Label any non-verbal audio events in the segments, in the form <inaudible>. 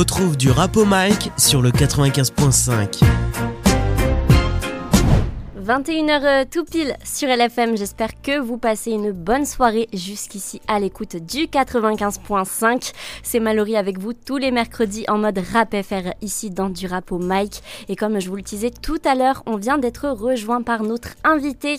retrouve du rap au mic sur le 95.5. 21h euh, tout pile sur LFM, j'espère que vous passez une bonne soirée jusqu'ici à l'écoute du 95.5. C'est Mallory avec vous tous les mercredis en mode rap FR ici dans du rap au mic. Et comme je vous le disais tout à l'heure, on vient d'être rejoint par notre invité.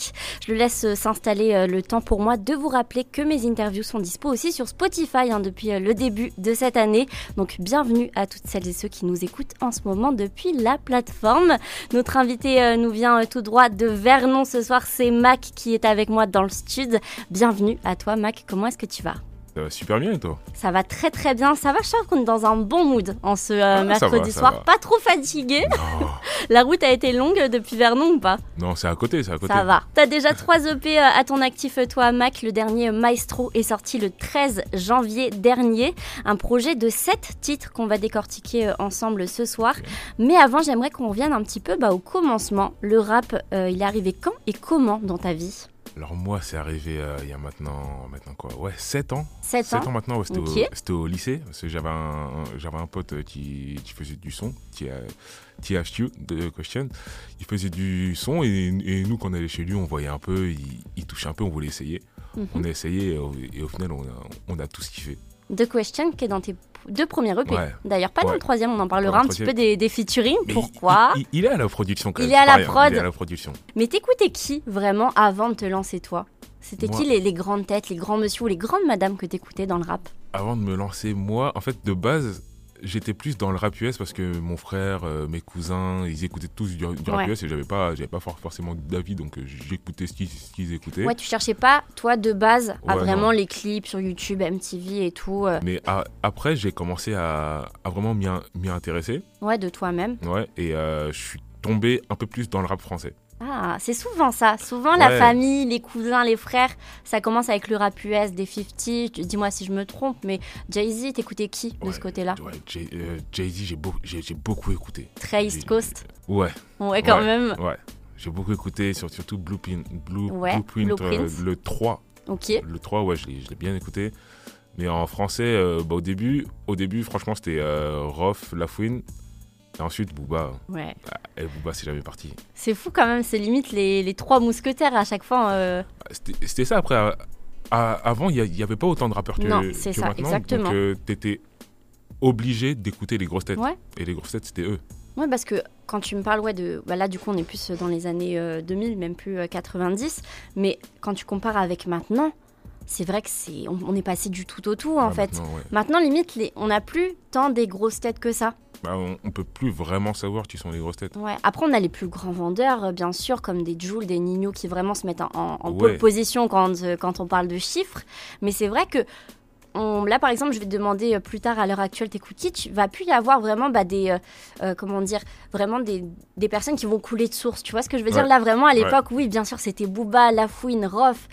Je le laisse euh, s'installer euh, le temps pour moi de vous rappeler que mes interviews sont dispo aussi sur Spotify hein, depuis le début de cette année. Donc bienvenue à toutes celles et ceux qui nous écoutent en ce moment depuis la plateforme. Notre invité nous vient tout droit de Vernon ce soir. C'est Mac qui est avec moi dans le studio. Bienvenue à toi, Mac. Comment est-ce que tu vas? Ça va super bien et toi Ça va très très bien. Ça va, je trouve qu'on est dans un bon mood en ce euh, ah, mercredi soir. Pas trop fatigué. <laughs> La route a été longue depuis Vernon ou pas Non, c'est à côté, c'est à côté. Ça va. T'as déjà trois EP euh, à ton actif, euh, toi, Mac. Le dernier Maestro est sorti le 13 janvier dernier. Un projet de sept titres qu'on va décortiquer ensemble ce soir. Mais avant, j'aimerais qu'on revienne un petit peu bah, au commencement. Le rap, il est arrivé quand et comment dans ta vie? Alors moi, c'est arrivé euh, il y a maintenant, maintenant quoi? Ouais, 7 ans. 7 ans, maintenant, c'était au, lycée. Parce que j'avais un, j'avais un pote euh, qui, qui, faisait du son, THQ de Question. Il faisait du son et, nous, quand on allait chez lui, on voyait un peu, il, touchait un peu, on voulait essayer. Mhm. On a essayé et au, final, on a, on a qu'il fait. The Question qui est dans tes deux premiers EP. D'ailleurs, pas dans le troisième, on en parlera un petit peu des, des featuring. Pourquoi il, est à la production quand il même. Est à la prod. Il est à la production. Mais t'écoutais qui vraiment avant de te lancer toi? C'était qui les, les, grandes têtes, les grands monsieur ou les grandes madames que t'écoutais dans le rap? Avant de me lancer, moi, en fait, de base, j'étais plus dans le rap US parce que mon frère, euh, mes cousins, ils écoutaient tous du, rap US et j'avais pas, j'avais pas forcément d'avis, donc euh, j'écoutais ce qu'ils écoutaient. Ouais, tu cherchais pas, toi, de base, à vraiment les clips sur YouTube, MTV et tout. Euh. Mais après, j'ai commencé à, à vraiment m'y intéresser. Ouais, de toi-même. Ouais, et je suis tombé un peu plus dans le rap français. Ah, c'est souvent ça. Souvent, la famille, les cousins, les frères, ça commence avec le rap US des 50. Dis-moi si je me trompe, mais Jay-Z, t'écoutais qui de ce côté-là? ouais, euh, Jay-Z, j'ai beaucoup, beaucoup écouté. Très East Coast? Ouais. Ouais, quand même. Ouais. J'ai beaucoup écouté, surtout Blueprint, Blue, Blueprint, euh, le 3. Ok. Le 3, ouais, je l'ai bien écouté. Mais en français, euh, bah, au début, au début, franchement, c'était euh, Rof, Lafouine. Et ensuite, Booba. Ouais. Ah, et Booba, c'est jamais parti. C'est fou quand même, c'est limite les, les, trois mousquetaires à chaque fois. Euh. C'était ça après. avant, il n'y avait pas autant de rappeurs que, non, c'est ça, maintenant. Exactement. Donc, euh, tu étais obligé d'écouter les grosses têtes. Ouais. Et les grosses têtes, c'était eux. Ouais, parce que quand tu me parles, ouais, de. Bah là, du coup, on est plus dans les années 2000, euh, même plus 90. Mais quand tu compares avec maintenant, c'est vrai que c'est on, est passé du tout au tout en fait. Maintenant, limite, les, on n'a plus tant des grosses têtes que ça. Bah, on, ne peut plus vraiment savoir qui sont les grosses têtes. Ouais. Après, on a les plus grands vendeurs, euh, bien sûr, comme des Jules, des Nino, qui vraiment se mettent en, en pole position quand, euh, quand on parle de chiffres. Mais c'est vrai que on, là, par exemple, je vais te demander euh, plus tard, à l'heure actuelle, t'écoutes qui Tu vas plus y avoir vraiment bah, des, comment dire, vraiment des, des, personnes qui vont couler de source. Tu vois ce que je veux dire? Là, vraiment, à l'époque, oui, bien sûr, c'était Booba, Lafouine, Rof.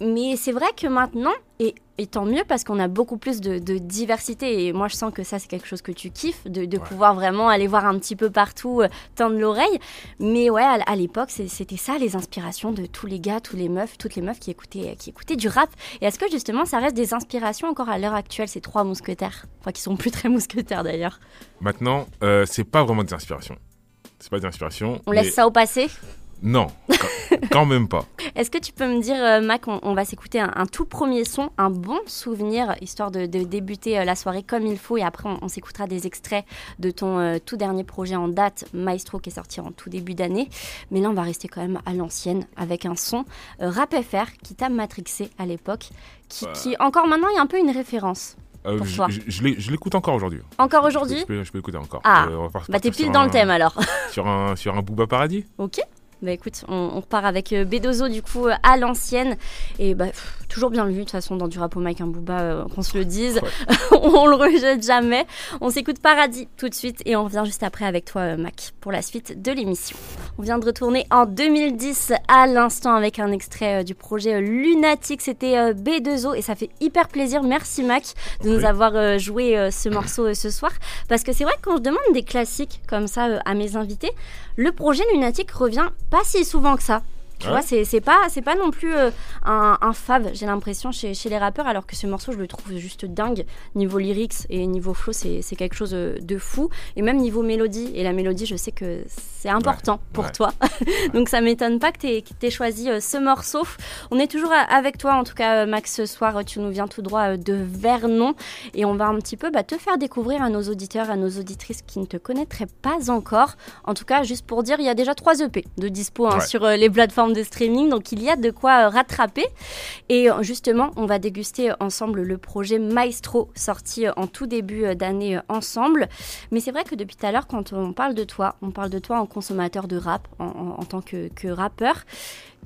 Mais c'est vrai que maintenant, et, tant mieux parce qu'on a beaucoup plus de, diversité, et moi je sens que ça c'est quelque chose que tu kiffes, de, pouvoir vraiment aller voir un petit peu partout, euh, tendre l'oreille. Mais ouais, à, l'époque, c'était ça les inspirations de tous les gars, tous les meufs, toutes les meufs qui écoutaient, qui écoutaient du rap. Et est-ce que justement ça reste des inspirations encore à l'heure actuelle, ces trois mousquetaires? Enfin, qui sont plus très mousquetaires d'ailleurs. Maintenant, euh, c'est pas vraiment des inspirations. C'est pas des inspirations. On laisse ça au passé? Non, quand même pas. <laughs> Est-ce que tu peux me dire, euh, Mac, on, va s'écouter un, tout premier son, un bon souvenir, histoire de, débuter euh, la soirée comme il faut, et après on, s'écoutera des extraits de ton euh, tout dernier projet en date, Maestro, qui est sorti en tout début d'année. Mais là, on va rester quand même à l'ancienne, avec un son Rap FR qui t'a matrixé à l'époque, qui, bah. qui, encore maintenant est un peu une référence. je, je l'écoute encore aujourd'hui. Encore aujourd'hui je, peux, l'écouter encore. Ah, bah t'es pile dans le thème alors. <laughs> sur un, sur un Booba Paradis? Ok. Bah écoute, on, repart avec euh, Bedozo du coup à l'ancienne. Et bah toujours bien vu de toute façon dans du rap au Mike un Booba euh, qu'on se le dise, <laughs> on le rejette jamais. On s'écoute Paradis tout de suite et on revient juste après avec toi euh, Mac pour la suite de l'émission. On vient de retourner en 2010 à l'instant avec un extrait du projet Lunatic, c'était B2O et ça fait hyper plaisir. Merci Mac de nous avoir joué ce morceau ce soir parce que c'est vrai que quand je demande des classiques comme ça à mes invités, le projet Lunatic revient pas si souvent que ça. Tu vois, c'est pas, pas non plus euh, un, un, fave, j'ai l'impression, chez, chez, les rappeurs, alors que ce morceau, je le trouve juste dingue. Niveau lyrics et niveau flow, c'est quelque chose de fou. Et même niveau mélodie, et la mélodie, je sais que c'est important pour toi. <laughs> Donc ça m'étonne pas que tu aies, choisi euh, ce morceau. On est toujours avec toi, en tout cas, euh, Max, ce soir. Tu nous viens tout droit de Vernon. Et on va un petit peu bah, te faire découvrir à nos auditeurs, à nos auditrices qui ne te connaîtraient pas encore. En tout cas, juste pour dire, il y a déjà trois EP de dispo hein, sur les plateformes de streaming, donc il y a de quoi euh, rattraper. Et euh, justement, on va déguster ensemble le projet Maestro, sorti euh, en tout début d'année ensemble. Mais c'est vrai que depuis tout à l'heure, quand on parle de toi, on parle de toi en consommateur de rap, en, tant que, que rappeur.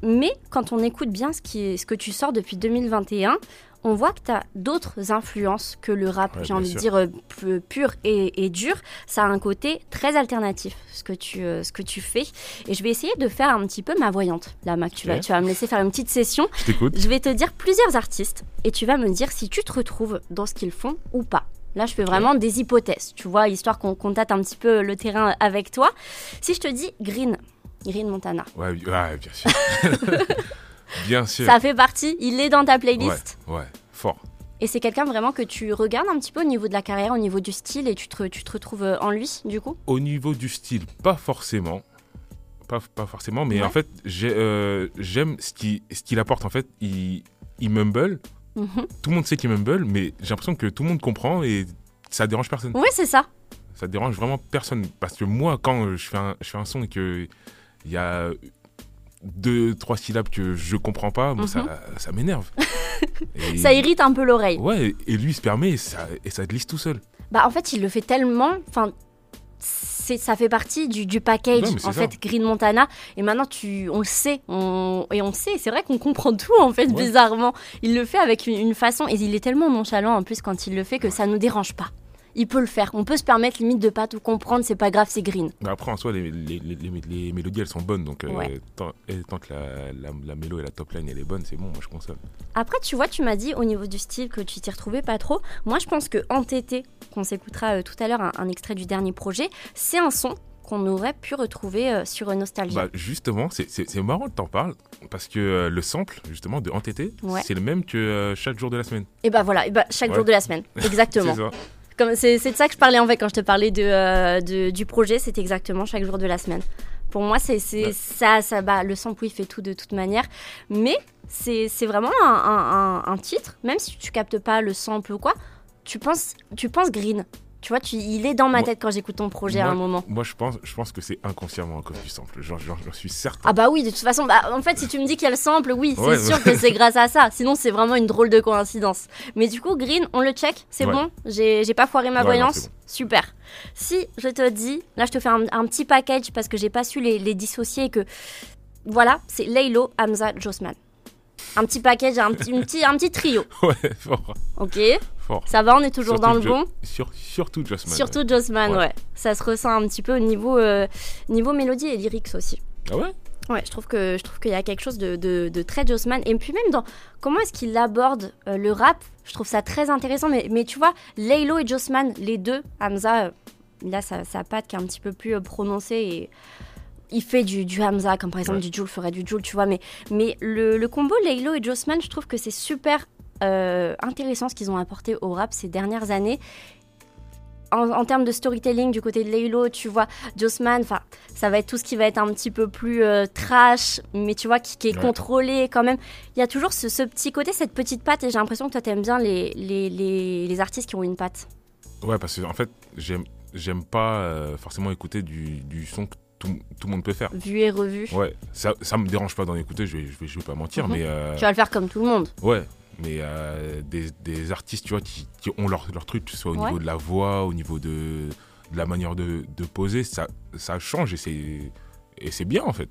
Mais quand on écoute bien ce, qui est, ce que tu sors depuis 2021, on voit que tu as d'autres influences que le rap, j'ai envie de dire, euh, pur et, dur. Ça a un côté très alternatif, ce que, tu, euh, ce que tu fais. Et je vais essayer de faire un petit peu ma voyante. Là, Mac, tu, vas, tu vas me laisser faire une petite session. Je Je vais te dire plusieurs artistes et tu vas me dire si tu te retrouves dans ce qu'ils font ou pas. Là, je fais vraiment des hypothèses, tu vois, histoire qu'on contacte un petit peu le terrain avec toi. Si je te dis Green, Green Montana. Ouais, ouais bien sûr. <laughs> Bien sûr. Ça fait partie, il est dans ta playlist. Ouais, ouais fort. Et c'est quelqu'un vraiment que tu regardes un petit peu au niveau de la carrière, au niveau du style, et tu te, tu te retrouves euh, en lui, du coup? Au niveau du style, pas forcément. Pas, pas forcément, mais en fait, euh, j'aime ce qu'il ce qu'il apporte. En fait, il, il mumble. Mhm. Tout le monde sait qu'il mumble, mais j'ai l'impression que tout le monde comprend et ça dérange personne. Oui, c'est ça. Ça dérange vraiment personne. Parce que moi, quand je fais un, je fais un son et qu'il y a deux, trois syllabes que je comprends pas, bon, ça, mhm. ça m'énerve. <laughs> ça irrite un peu l'oreille. Ouais, et lui, il se permet et ça, et ça glisse tout seul. Bah, en fait, il le fait tellement. Enfin, ça fait partie du, du package en fait Green Montana et maintenant tu on le sait on, et on sait c'est vrai qu'on comprend tout en fait bizarrement il le fait avec une, une, façon et il est tellement nonchalant en plus quand il le fait que ça nous dérange pas il peut le faire. On peut se permettre limite de pas tout comprendre, c'est pas grave, c'est green. après, en soi, les, mélodies, elles sont bonnes. Donc, euh, tant, que la, la, mélo et la top line, elle est bonne, c'est bon, moi je consomme. Après, tu vois, tu m'as dit au niveau du style que tu t'y retrouvais pas trop. Moi, je pense que Entêté, qu'on s'écoutera euh, tout à l'heure, un, extrait du dernier projet, c'est un son qu'on aurait pu retrouver euh, sur Nostalgie. Bah, justement, c'est marrant que t'en parles, parce que le sample, justement, de Entêté, c'est le même que chaque jour de la semaine. Et bah voilà, et bah, chaque jour de la semaine, <laughs> exactement. C'est ça. De ça que je parlais en fait quand je te parlais de, euh, du projet, c'est exactement chaque jour de la semaine. Pour moi, c'est ça, ça bah, le sample, il fait tout de toute manière. Mais c'est vraiment un, un, titre, même si tu captes pas le sample ou quoi, tu penses, tu penses green. Tu vois, tu, il est dans ma tête quand j'écoute ton projet à un moment. Moi, je pense, je pense que c'est inconsciemment à cause du sample. J'en suis certain. Ah bah oui, de toute façon, bah, en fait, si tu me dis qu'il y a le sample, oui, c'est sûr que c'est grâce à ça. <laughs> Sinon, c'est vraiment une drôle de coïncidence. Mais du coup, Green, on le check, c'est bon? J'ai pas foiré ma voyance? Super. Si je te dis, là, je te fais un, petit package parce que j'ai pas su les, les dissocier et que... Voilà, c'est Laylo, Hamza, Josman. Un petit package, un petit, un petit, un petit trio. <laughs> Ouais, fort. Ok. Ça va, on est toujours dans le bon. surtout Jossman. Surtout Jossman, ouais. Ça se ressent un petit peu au niveau, euh, niveau mélodie et lyrics aussi. Ah ouais? Ouais, je trouve que je trouve qu'il y a quelque chose de, de, très Jossman. Et puis même dans comment est-ce qu'il aborde euh, le rap, je trouve ça très intéressant. Mais, mais tu vois, Laylo et Jossman, les deux, Hamza, euh, là, sa, sa patte qui est un petit peu plus prononcée et il fait du, du, Hamza, comme par exemple du Joule ferait du Joule, tu vois. Mais, mais le, le combo Laylo et Jossman, je trouve que c'est super euh, intéressant ce qu'ils ont apporté au rap ces dernières années. En, termes de storytelling du côté de Laylo, tu vois, Jossman, enfin, ça va être tout ce qui va être un petit peu plus euh, trash, mais tu vois, qui, est contrôlé quand même. Il y a toujours ce, petit côté, cette petite patte, et j'ai l'impression que toi, t'aimes bien les, les, les, artistes qui ont une patte. Ouais, parce que en fait, j'aime, j'aime pas euh, forcément écouter du, du son que tout, tout, le monde peut faire. Vu et revu. Ouais, ça, ça me dérange pas d'en écouter, je vais, je vais, je vais pas mentir, mhm. mais. Tu vas le faire comme tout le monde. Ouais, mais euh, des, des, artistes tu vois, qui, ont leur, leur, truc, que ce soit au niveau de la voix, au niveau de, de la manière de, de, poser, ça, ça change et c'est bien en fait.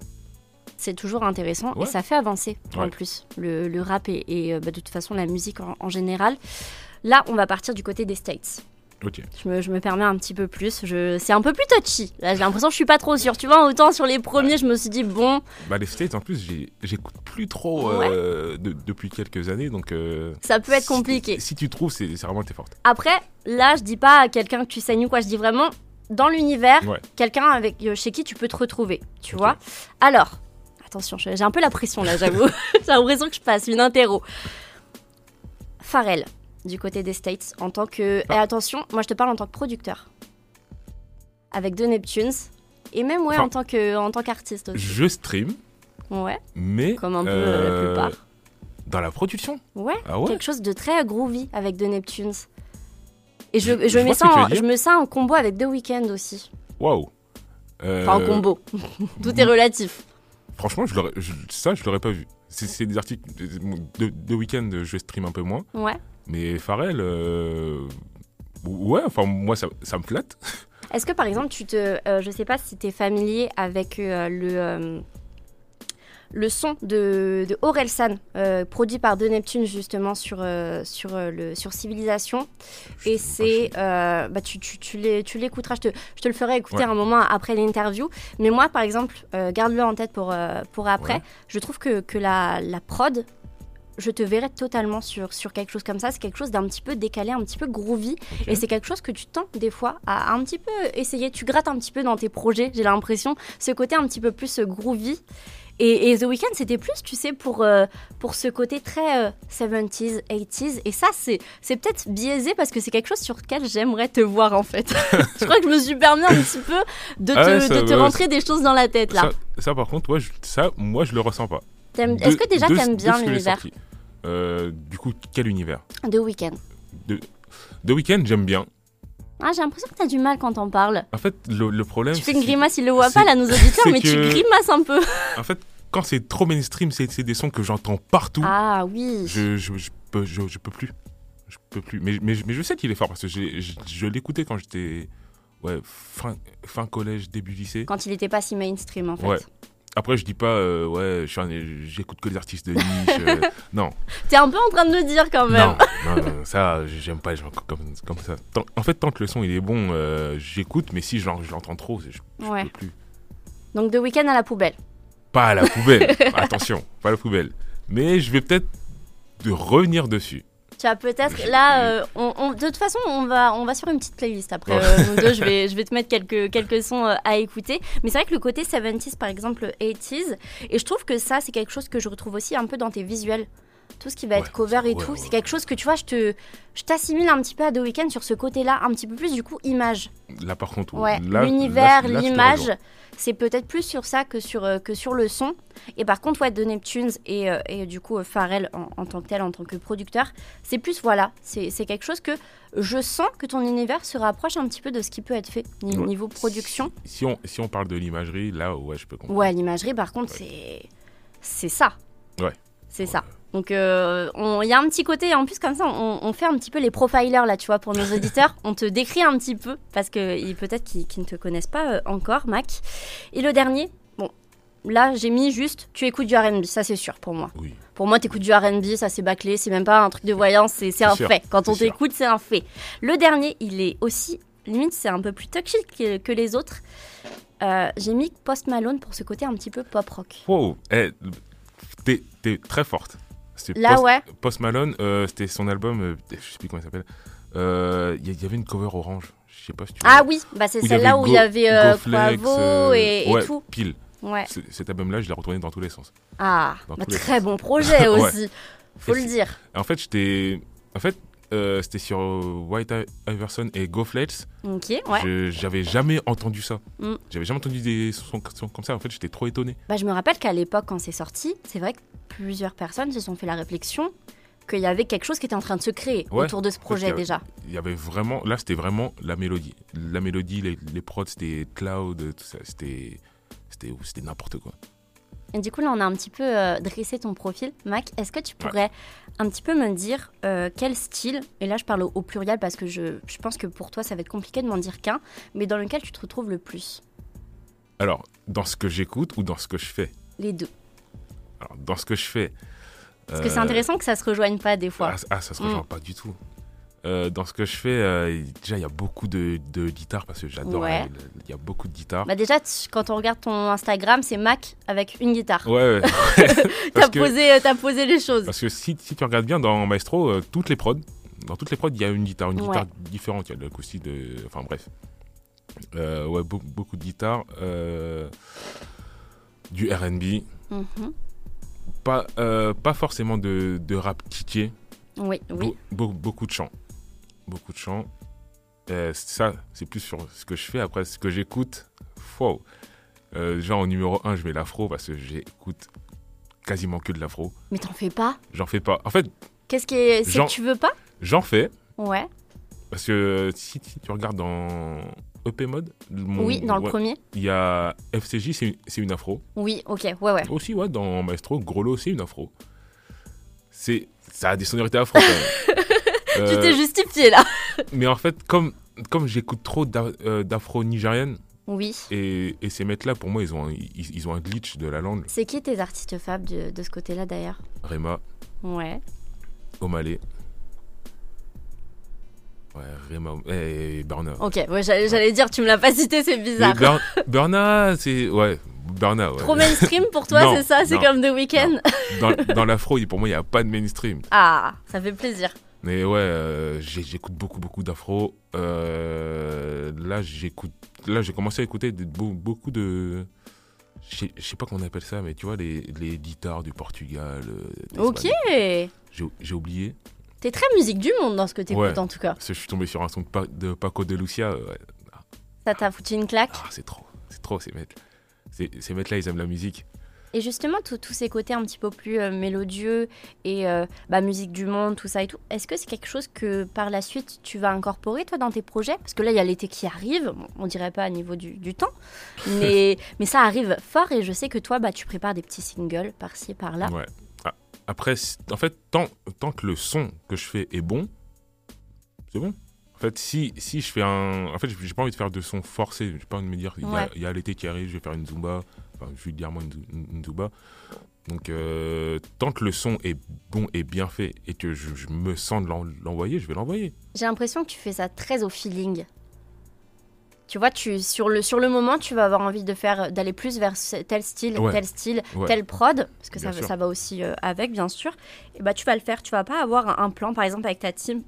C'est toujours intéressant et ça fait avancer en plus le, le rap et, et euh, bah, de toute façon la musique en, en général. Là, on va partir du côté des States. Je, me, je, me, permets un petit peu plus. Je... C'est un peu plus touchy. Là, j'ai l'impression que je suis pas trop sûre. Tu vois, autant sur les premiers, je me suis dit, bon. Bah, les States, en plus, j'écoute plus trop euh, depuis quelques années. Donc, euh, ça peut être compliqué. Si, tu trouves, c'est vraiment t'es forte. Après, là, je dis pas à quelqu'un que tu saignes ou quoi. Je dis vraiment dans l'univers, quelqu'un avec euh, chez qui tu peux te retrouver. Tu vois Alors, Attention, j'ai un peu la pression là, j'avoue. <laughs> j'ai l'impression que je passe une interro. Pharrell, du côté des States, en tant que. Et attention, moi je te parle en tant que producteur. Avec The Neptunes. Et même, ouais, en tant que en tant qu'artiste aussi. Je stream. Ouais. Mais. Comme un peu euh, la plupart. Dans la production ouais, ah ouais, quelque chose de très groovy avec The Neptunes. Et je, je, mets ça en, je me sens en combo avec The Weeknd aussi. Waouh. Enfin, en combo. <laughs> Tout est relatif. Franchement, je ça, je l'aurais pas vu. C'est des articles. De, de week-end, je stream un peu moins. Ouais. Mais Pharrell, euh, ouais, enfin, moi, ça, ça me flatte. <laughs> Est-ce que par exemple, tu te. Euh, je sais pas si tu es familier avec euh, le le son de, de Orelsan, euh, produit par De Neptune justement sur, euh, sur, euh, le, sur Civilisation. Et c'est. bah, tu, tu, tu l'écouteras, je te, je te le ferai écouter un moment après l'interview. Mais moi, par exemple, garde-le en tête pour, pour après. Je trouve que, que la, la prod, je te verrais totalement sur, sur quelque chose comme ça. C'est quelque chose d'un petit peu décalé, un petit peu groovy. Et c'est quelque chose que tu tends des fois à un petit peu essayer. Tu grattes un petit peu dans tes projets, j'ai l'impression. Ce côté un petit peu plus groovy. Et, The Weeknd, c'était plus, tu sais, pour, euh, pour ce côté très 70s, euh, 80s. Et ça, c'est, c'est peut-être biaisé parce que c'est quelque chose sur lequel j'aimerais te voir, en fait. <laughs> je crois que je me suis permis un petit peu de ah te, de te rentrer des choses dans la tête, là. Ça, par contre, moi, je, ça, moi, je le ressens pas. Est-ce que déjà, t'aimes bien l'univers euh, Du coup, quel univers The Weeknd. The, The Weeknd, j'aime bien. Ah, j'ai l'impression que t'as du mal quand on parle. En fait, le, problème. Tu fais une grimace, il le voit pas là, nos auditeurs, mais tu grimaces un peu. En fait, quand c'est trop mainstream, c'est des sons que j'entends partout. Ah oui. Je, je, peux, je, peux plus. Je peux plus. Mais, mais, mais je sais qu'il est fort parce que je, l'écoutais quand j'étais ouais, fin, fin collège, début lycée. Quand il n'était pas si mainstream en fait. Ouais. Après, je dis pas, euh, ouais, j'écoute que des artistes de niche. euh, <laughs> non. T'es un peu en train de le dire quand même. Non, non, ça, j'aime pas les gens comme, comme ça. en fait, tant que le son il est bon, euh, j'écoute, mais si je l'entends trop, je, je ouais. peux plus. Donc, The Weeknd à la poubelle. Pas à la poubelle. <laughs> Attention, pas à la poubelle. Mais je vais peut-être revenir dessus. Tu as peut-être là, euh, on, de toute façon, on va, on va sur une petite playlist après. Euh, nous deux, je vais, <laughs> je vais te mettre quelques, quelques sons euh, à écouter. Mais c'est vrai que le côté 70s, par exemple, 80s, et je trouve que ça, c'est quelque chose que je retrouve aussi un peu dans tes visuels tout ce qui va être cover et tout, c'est quelque chose que tu vois, je te, je t'assimile un petit peu à The Weeknd sur ce côté-là, un petit peu plus du coup image. Là par contre, ouais, l'univers, l'image, c'est peut-être plus sur ça que sur euh, que sur le son. Et par contre, ouais, The Neptunes et, euh, et du coup euh, Pharrell en, tant que tel, en tant que producteur, c'est plus voilà, c'est quelque chose que je sens que ton univers se rapproche un petit peu de ce qui peut être fait niveau, niveau production. Si, on si on parle de l'imagerie, là ouais, je peux comprendre. Ouais, l'imagerie par contre, c'est c'est ça. Ouais. C'est ça. Donc, euh, il y a un petit côté, en plus, comme ça, on, fait un petit peu les profilers, là, tu vois, pour nos <laughs> auditeurs. on te décrit un petit peu, parce que peut-être qu'ils ne te connaissent pas euh, encore, Mac. Et le dernier, bon, là, j'ai mis juste, tu écoutes du RB, ça c'est sûr pour moi. Oui. Pour moi, tu écoutes du RB, ça c'est bâclé, c'est même pas un truc de voyance, c'est un fait. Quand on t'écoute, c'est un fait. Le dernier, il est aussi, limite, c'est un peu plus toxique que, les autres. Euh, j'ai mis Post Malone pour ce côté un petit peu pop rock. Wow, eh, t'es très forte. Là, Post, ouais. Post Malone, euh, c'était son album, euh, je sais plus comment il s'appelle. Il euh, y, y, avait une cover orange. Je sais pas si tu Ah oui, bah c'est celle-là où il y avait euh, Quavo et, et, tout. Pile. Ouais. Cet album-là, je l'ai retourné dans tous les sens. Ah, bah, très bon projet <laughs> aussi. Faut le dire. En fait, j'étais. En fait, euh, c'était sur White Iverson et Go Flex. Ok, ouais. J'avais jamais entendu ça. Mm. J'avais jamais entendu des sons comme ça. En fait, j'étais trop étonné. Bah, je me rappelle qu'à l'époque, quand c'est sorti, c'est vrai que plusieurs personnes se sont fait la réflexion qu'il y avait quelque chose qui était en train de se créer autour de ce projet déjà. Il y avait vraiment, là c'était vraiment la mélodie. La mélodie, les, les prods, c'était cloud, tout ça, c'était n'importe quoi. Et du coup, là, on a un petit peu euh, dressé ton profil. Mac, est-ce que tu pourrais un petit peu me dire euh, quel style, et là je parle au, pluriel parce que je, je, pense que pour toi ça va être compliqué de m'en dire qu'un, mais dans lequel tu te retrouves le plus? Alors, dans ce que j'écoute ou dans ce que je fais? Les deux. Alors, dans ce que je fais. Parce que c'est euh, intéressant que ça se rejoigne pas des fois. Ah, ah ça se rejoint mm. pas du tout. Euh, dans ce que je fais, euh, déjà il y a beaucoup de, de guitares parce que j'adore. Il y a beaucoup de guitares. Bah déjà, quand on regarde ton Instagram, c'est Mac avec une guitare. Ouais. ouais. <laughs> t'as posé, as posé les choses. Parce que si, si tu regardes bien dans Maestro, toutes les prods, dans toutes les prods, il y a une guitare, une guitare différente. Il y a de l'acoustique, de, enfin bref. ouais, beaucoup, beaucoup de guitares, du R&B Mhm. Pas, euh, pas forcément de, de rap kické. Oui, oui. Be- be- beaucoup de chants. Beaucoup de chants. Euh, ça, c'est plus sur ce que je fais. Après, ce que j'écoute, wow. Euh, genre, en numéro 1, je mets l'afro parce que j'écoute quasiment que de l'afro. Mais t'en fais pas? J'en fais pas. En fait, Qu'est-ce qui est. C'est que tu veux pas? j'en fais Ouais. parce que si, si tu regardes dans EP Mode, mon- oui, dans le premier il y a FCJ, c'est une, c'est une afro. Oui, ok, ouais, ouais. Aussi, ouais, dans Maestro, Grolo, c'est une afro. C'est, ça a des sonorités afro quand même. <laughs> <laughs> Tu Euh, t'es justifié là. <laughs> mais en fait, comme, comme j'écoute trop euh, d'afro nigérienne, Oui. et, et ces mecs-là, pour moi, ils ont, un, ils, ils ont un glitch de la langue. C'est qui tes artistes fables de, de ce côté-là d'ailleurs? Rema, Ouais. Omalé. Ouais, Rema et Burna. Ok, ouais, j'allais dire, tu me l'as pas cité, c'est bizarre. Bur- <laughs> Burna, c'est. Ouais, Burna, ouais. Trop mainstream pour toi, c'est ça? C'est comme The Weeknd Dans, dans l'afro, pour moi, il n'y a pas de mainstream. Ah, ça fait plaisir. Mais ouais, euh, j'écoute beaucoup, beaucoup d'afro. Euh, là, j'écoute. Là, j'ai commencé à écouter de- beaucoup de. Je sais- pas comment on appelle ça, mais tu vois, les, les guitares du Portugal. euh, Ok. J'ai oublié. T'es très musique du monde dans ce que t'écoutes Ouais. en tout cas. Parce que je suis tombé sur un son de, Pa- de Paco de Lucia. ouais. Ça t'a foutu une claque? Ah, c'est trop. C'est trop, ces mecs. Ces, ces mecs-là, ils aiment la musique. Et justement, tous ces côtés un petit peu plus euh, mélodieux et euh, bah, musique du monde, tout ça et tout, est-ce que c'est quelque chose que par la suite tu vas incorporer toi dans tes projets? Parce que là, il y a l'été qui arrive, Bon, on dirait pas à niveau du, du temps, <laughs> mais, mais ça arrive fort et je sais que toi, bah, tu prépares des petits singles par-ci, par-là. Ouais. Ah, Après, en fait, tant, tant que le son que je fais est bon, c'est bon. En fait, si, si je fais un. En fait, j'ai pas envie de faire de son forcé. J'ai pas envie de me dire, il y a- Ouais. il y a, l'été qui arrive, je vais faire une zumba. Enfin, vulgairement, une. Donc, euh, tant que le son est bon et bien fait et que je, je me sens de l'en- l'envoyer, je vais l'envoyer. J'ai l'impression que tu fais ça très au feeling. Tu vois, tu, sur, le, sur le moment, tu vas avoir envie de faire d'aller plus vers tel style, Ouais. tel style, Ouais. tel prod, parce que ça, ça va aussi euh, avec, bien sûr. Et bah, tu vas le faire. Tu vas pas avoir un plan, par exemple, avec ta team,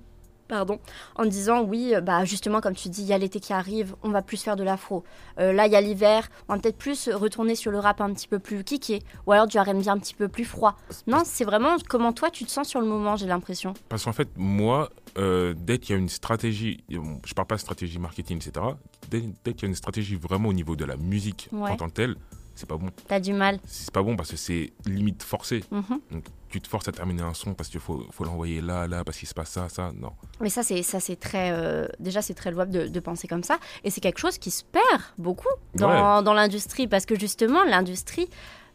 pardon, en disant oui, euh, bah justement, comme tu dis, il y a l'été qui arrive, on va plus faire de l'afro. Euh, là, il y a l'hiver, on va peut-être plus retourner sur le rap un petit peu plus kické, ou alors du R&B un petit peu plus froid. Non, c'est vraiment comment toi tu te sens sur le moment, j'ai l'impression. Parce qu'en fait, moi, euh, dès qu'il y a une stratégie, je parle pas de stratégie marketing, etc., dès, dès qu'il y a une stratégie vraiment au niveau de la musique Ouais. en tant que telle, c'est pas bon. T'as du mal. C'est pas bon parce que c'est limite forcé. Mhm. Donc tu te forces à terminer un son parce qu'il faut, faut l'envoyer là, là, parce qu'il se passe ça, ça. Non. Mais ça, c'est ça, c'est très. euh, déjà, c'est très louable de, de penser comme ça. Et c'est quelque chose qui se perd beaucoup dans, dans l'industrie. Parce que justement, l'industrie,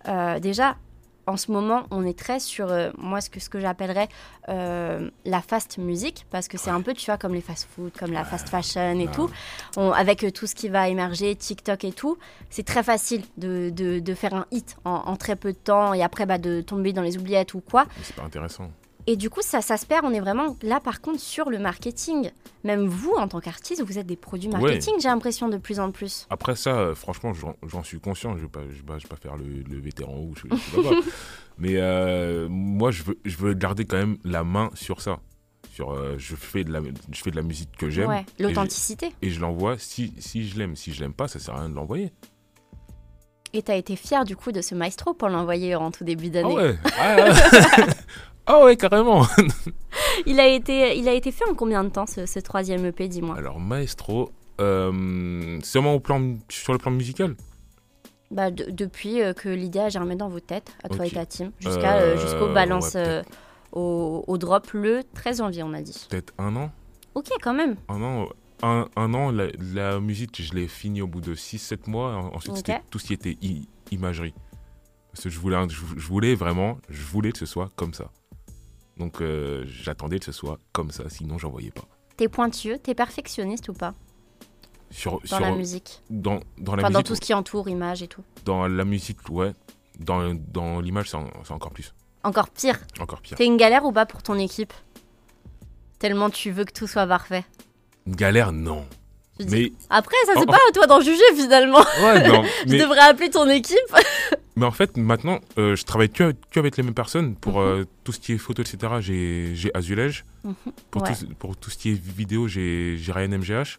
euh, déjà, en ce moment, on est très sur, euh, moi, ce que, ce que j'appellerais euh, la fast music. Parce que c'est un peu, tu vois, comme les fast food, comme la fast fashion et tout. On- avec euh, tout ce qui va émerger, TikTok et tout, c'est très facile de, de, de faire un hit en, en très peu de temps et après bah, de tomber dans les oubliettes ou quoi. C'est pas intéressant. Et du coup, ça, ça se perd. On est vraiment là, par contre, sur le marketing. Même vous, en tant qu'artiste, vous êtes des produits marketing, j'ai l'impression, de plus en plus. Après ça, euh, franchement, j'en suis conscient. Je vais pas, je vais pas, je vais pas faire le, le vétéran ou je, pas. <laughs> Mais euh, moi, je veux, je veux garder quand même la main sur ça. Sur, euh, je, fais de la, je fais de la musique que j'aime. Ouais, l'authenticité. Et je l'envoie si, si je l'aime. Si je l'aime pas, ça sert à rien de l'envoyer. Et t'as été fier, du coup, de ce maestro pour l'envoyer en tout début Ah d'année. ouais Ah ouais. <laughs> Ah ouais, carrément <laughs> Il, a été, il a été fait en combien de temps, ce, ce troisième EP, dis-moi? Alors, Maestro, euh, seulement au plan, sur le plan musical? Bah, de- Depuis euh, que l'idée a germé dans vos têtes, à toi et ta team, jusqu'à euh, Euh, jusqu'au balance ouais, euh, au, au drop le 13 janvier, on a dit. Peut-être un an? Ok, quand même. Un an, un, un an la, la musique, je l'ai fini au bout de 6-7 mois. En- Ensuite, c'était tout ce qui était i- imagerie. Parce que je voulais, je voulais vraiment, je voulais que ce soit comme ça. Donc, euh, j'attendais que ce soit comme ça, sinon, j'en voyais pas. T'es pointueux, t'es perfectionniste ou pas? Sur, dans sur- la musique dans, dans la Enfin, dans tout ce qui entoure, image et tout. dans la musique, ouais. Dans, dans l'image, c'est en- c'est encore plus. Encore pire, Encore pire. T'es une galère ou pas pour ton équipe? Tellement tu veux que tout soit parfait. Une galère, non. Mais, Après, ça c'est En- pas à toi d'en juger finalement. ouais, non. <laughs> Je devrais appeler ton équipe. <laughs> mais en fait, maintenant, euh, je travaille que, que avec les mêmes personnes. Pour Mhm. euh, tout ce qui est photo, etc., j'ai Azulège. Pour, Ouais. tout, pour tout ce qui est vidéo, j'ai Ryan MGH.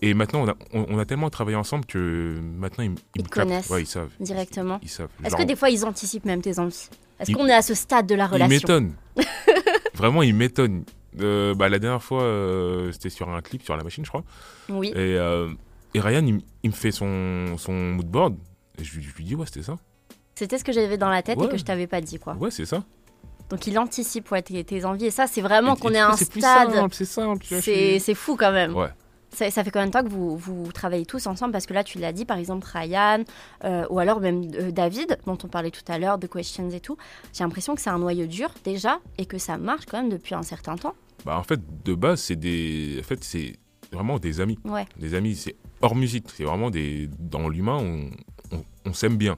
Et maintenant, on a, on, a, tellement travaillé ensemble que maintenant, ils, ils, ils connaissent. Ouais, ils savent. Directement. Ils, savent. Est-ce que des fois, ils anticipent même tes envies? Est-ce qu'on est à ce stade de la relation? Ils m'étonnent. <laughs> Vraiment, ils m'étonnent. Euh, bah, la dernière fois, euh, c'était sur un clip sur la machine, je crois. Oui. Et, euh, et Ryan, il, me fait son, son moodboard. Et je, lui dis, ouais, c'était ça. C'était ce que j'avais dans la tête et que je t'avais pas dit, quoi. Ouais, c'est ça. Donc il anticipe ouais, tes, envies. Et ça, c'est vraiment qu'on est à un stade. C'est simple, c'est fou quand même. Ouais. Ça, fait combien de temps que vous, vous travaillez tous ensemble? Parce que là, tu l'as dit, par exemple, Ryan, euh, ou alors même euh, David, dont on parlait tout à l'heure, de Questions et tout. J'ai l'impression que c'est un noyau dur déjà et que ça marche quand même depuis un certain temps. Bah, en fait, de base, c'est des. En fait, c'est vraiment des amis. Ouais. Des amis, c'est hors musique. C'est vraiment des. Dans l'humain, on, on, s'aime bien.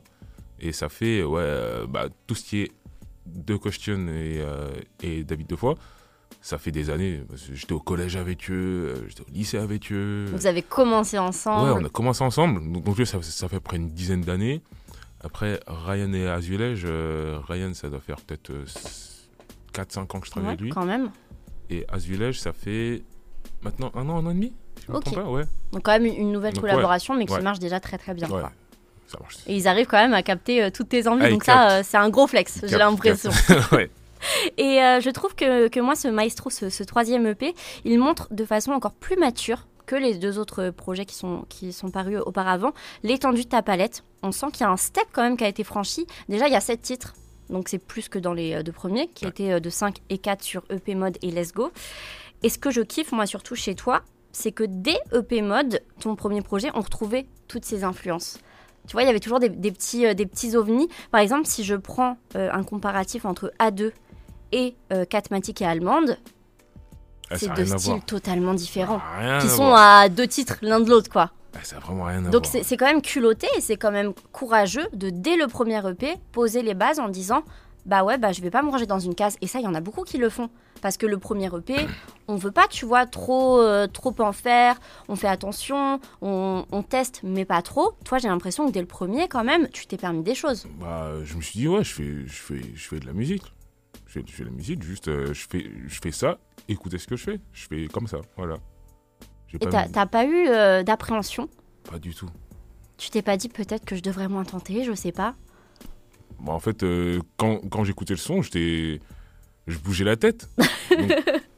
Et ça fait, ouais, euh, bah, tout ce qui est de Question et, et David Defoy ça fait des années. J'étais au collège avec eux, euh, j'étais au lycée avec eux. Vous avez commencé ensemble Ouais, on a commencé ensemble. Donc, ça, ça fait près une dizaine d'années. Après, Ryan et Azulej, euh, Ryan, ça doit faire peut-être 4-5 euh, ans que je travaille avec lui. quand même. Et Azulej, ça fait maintenant un an, un an et demi Ok. Pas, ouais. Donc quand même une nouvelle collaboration, mais qui marche déjà très très bien. Quoi. Ça marche. Et ils arrivent quand même à capter toutes tes envies. donc ça, c'est un gros flex, j'ai l'impression. <laughs> ouais. <laughs> Et euh, je trouve que, que, moi, ce Maestro, ce, troisième EP, il montre de façon encore plus mature que les deux autres projets qui sont, qui sont parus auparavant, l'étendue de ta palette. On sent qu'il y a un step quand même qui a été franchi. Déjà, il y a sept titres, donc c'est plus que dans les euh, deux premiers, qui étaient euh, de 5 et 4 sur EP Mode et Let's Go. Et ce que je kiffe, moi, surtout chez toi, c'est que dès EP Mode, ton premier projet, on retrouvait toutes ces influences. Tu vois, il y avait toujours des, petits, des petits ovnis. Par exemple, si je prends un comparatif entre A2 et euh, et Allemande, ah, c'est deux styles totalement différents. qui sont à deux titres l'un de l'autre, quoi. Ah, ça a vraiment rien à Donc c'est quand même culotté et c'est quand même courageux de, dès le premier EP, poser les bases en disant Bah ouais, bah je vais pas me ranger dans une case. Et ça, il y en a beaucoup qui le font. Parce que le premier EP, on veut pas, tu vois, trop, euh, trop en faire. On fait attention, on, on teste, mais pas trop. Toi, j'ai l'impression que dès le premier, quand même, tu t'es permis des choses. Bah, je me suis dit, ouais, je fais, je fais, je fais de la musique je fais, la musique, juste euh, je, fais, je fais ça, écoutez ce que je fais. Je fais comme ça, voilà. Et t'as pas eu euh, d'appréhension? Pas du tout. Tu t'es pas dit peut-être que je devrais moins tenter, je sais pas bon, En fait, euh, quand, quand j'écoutais le son, j'étais je bougeais la tête. <laughs>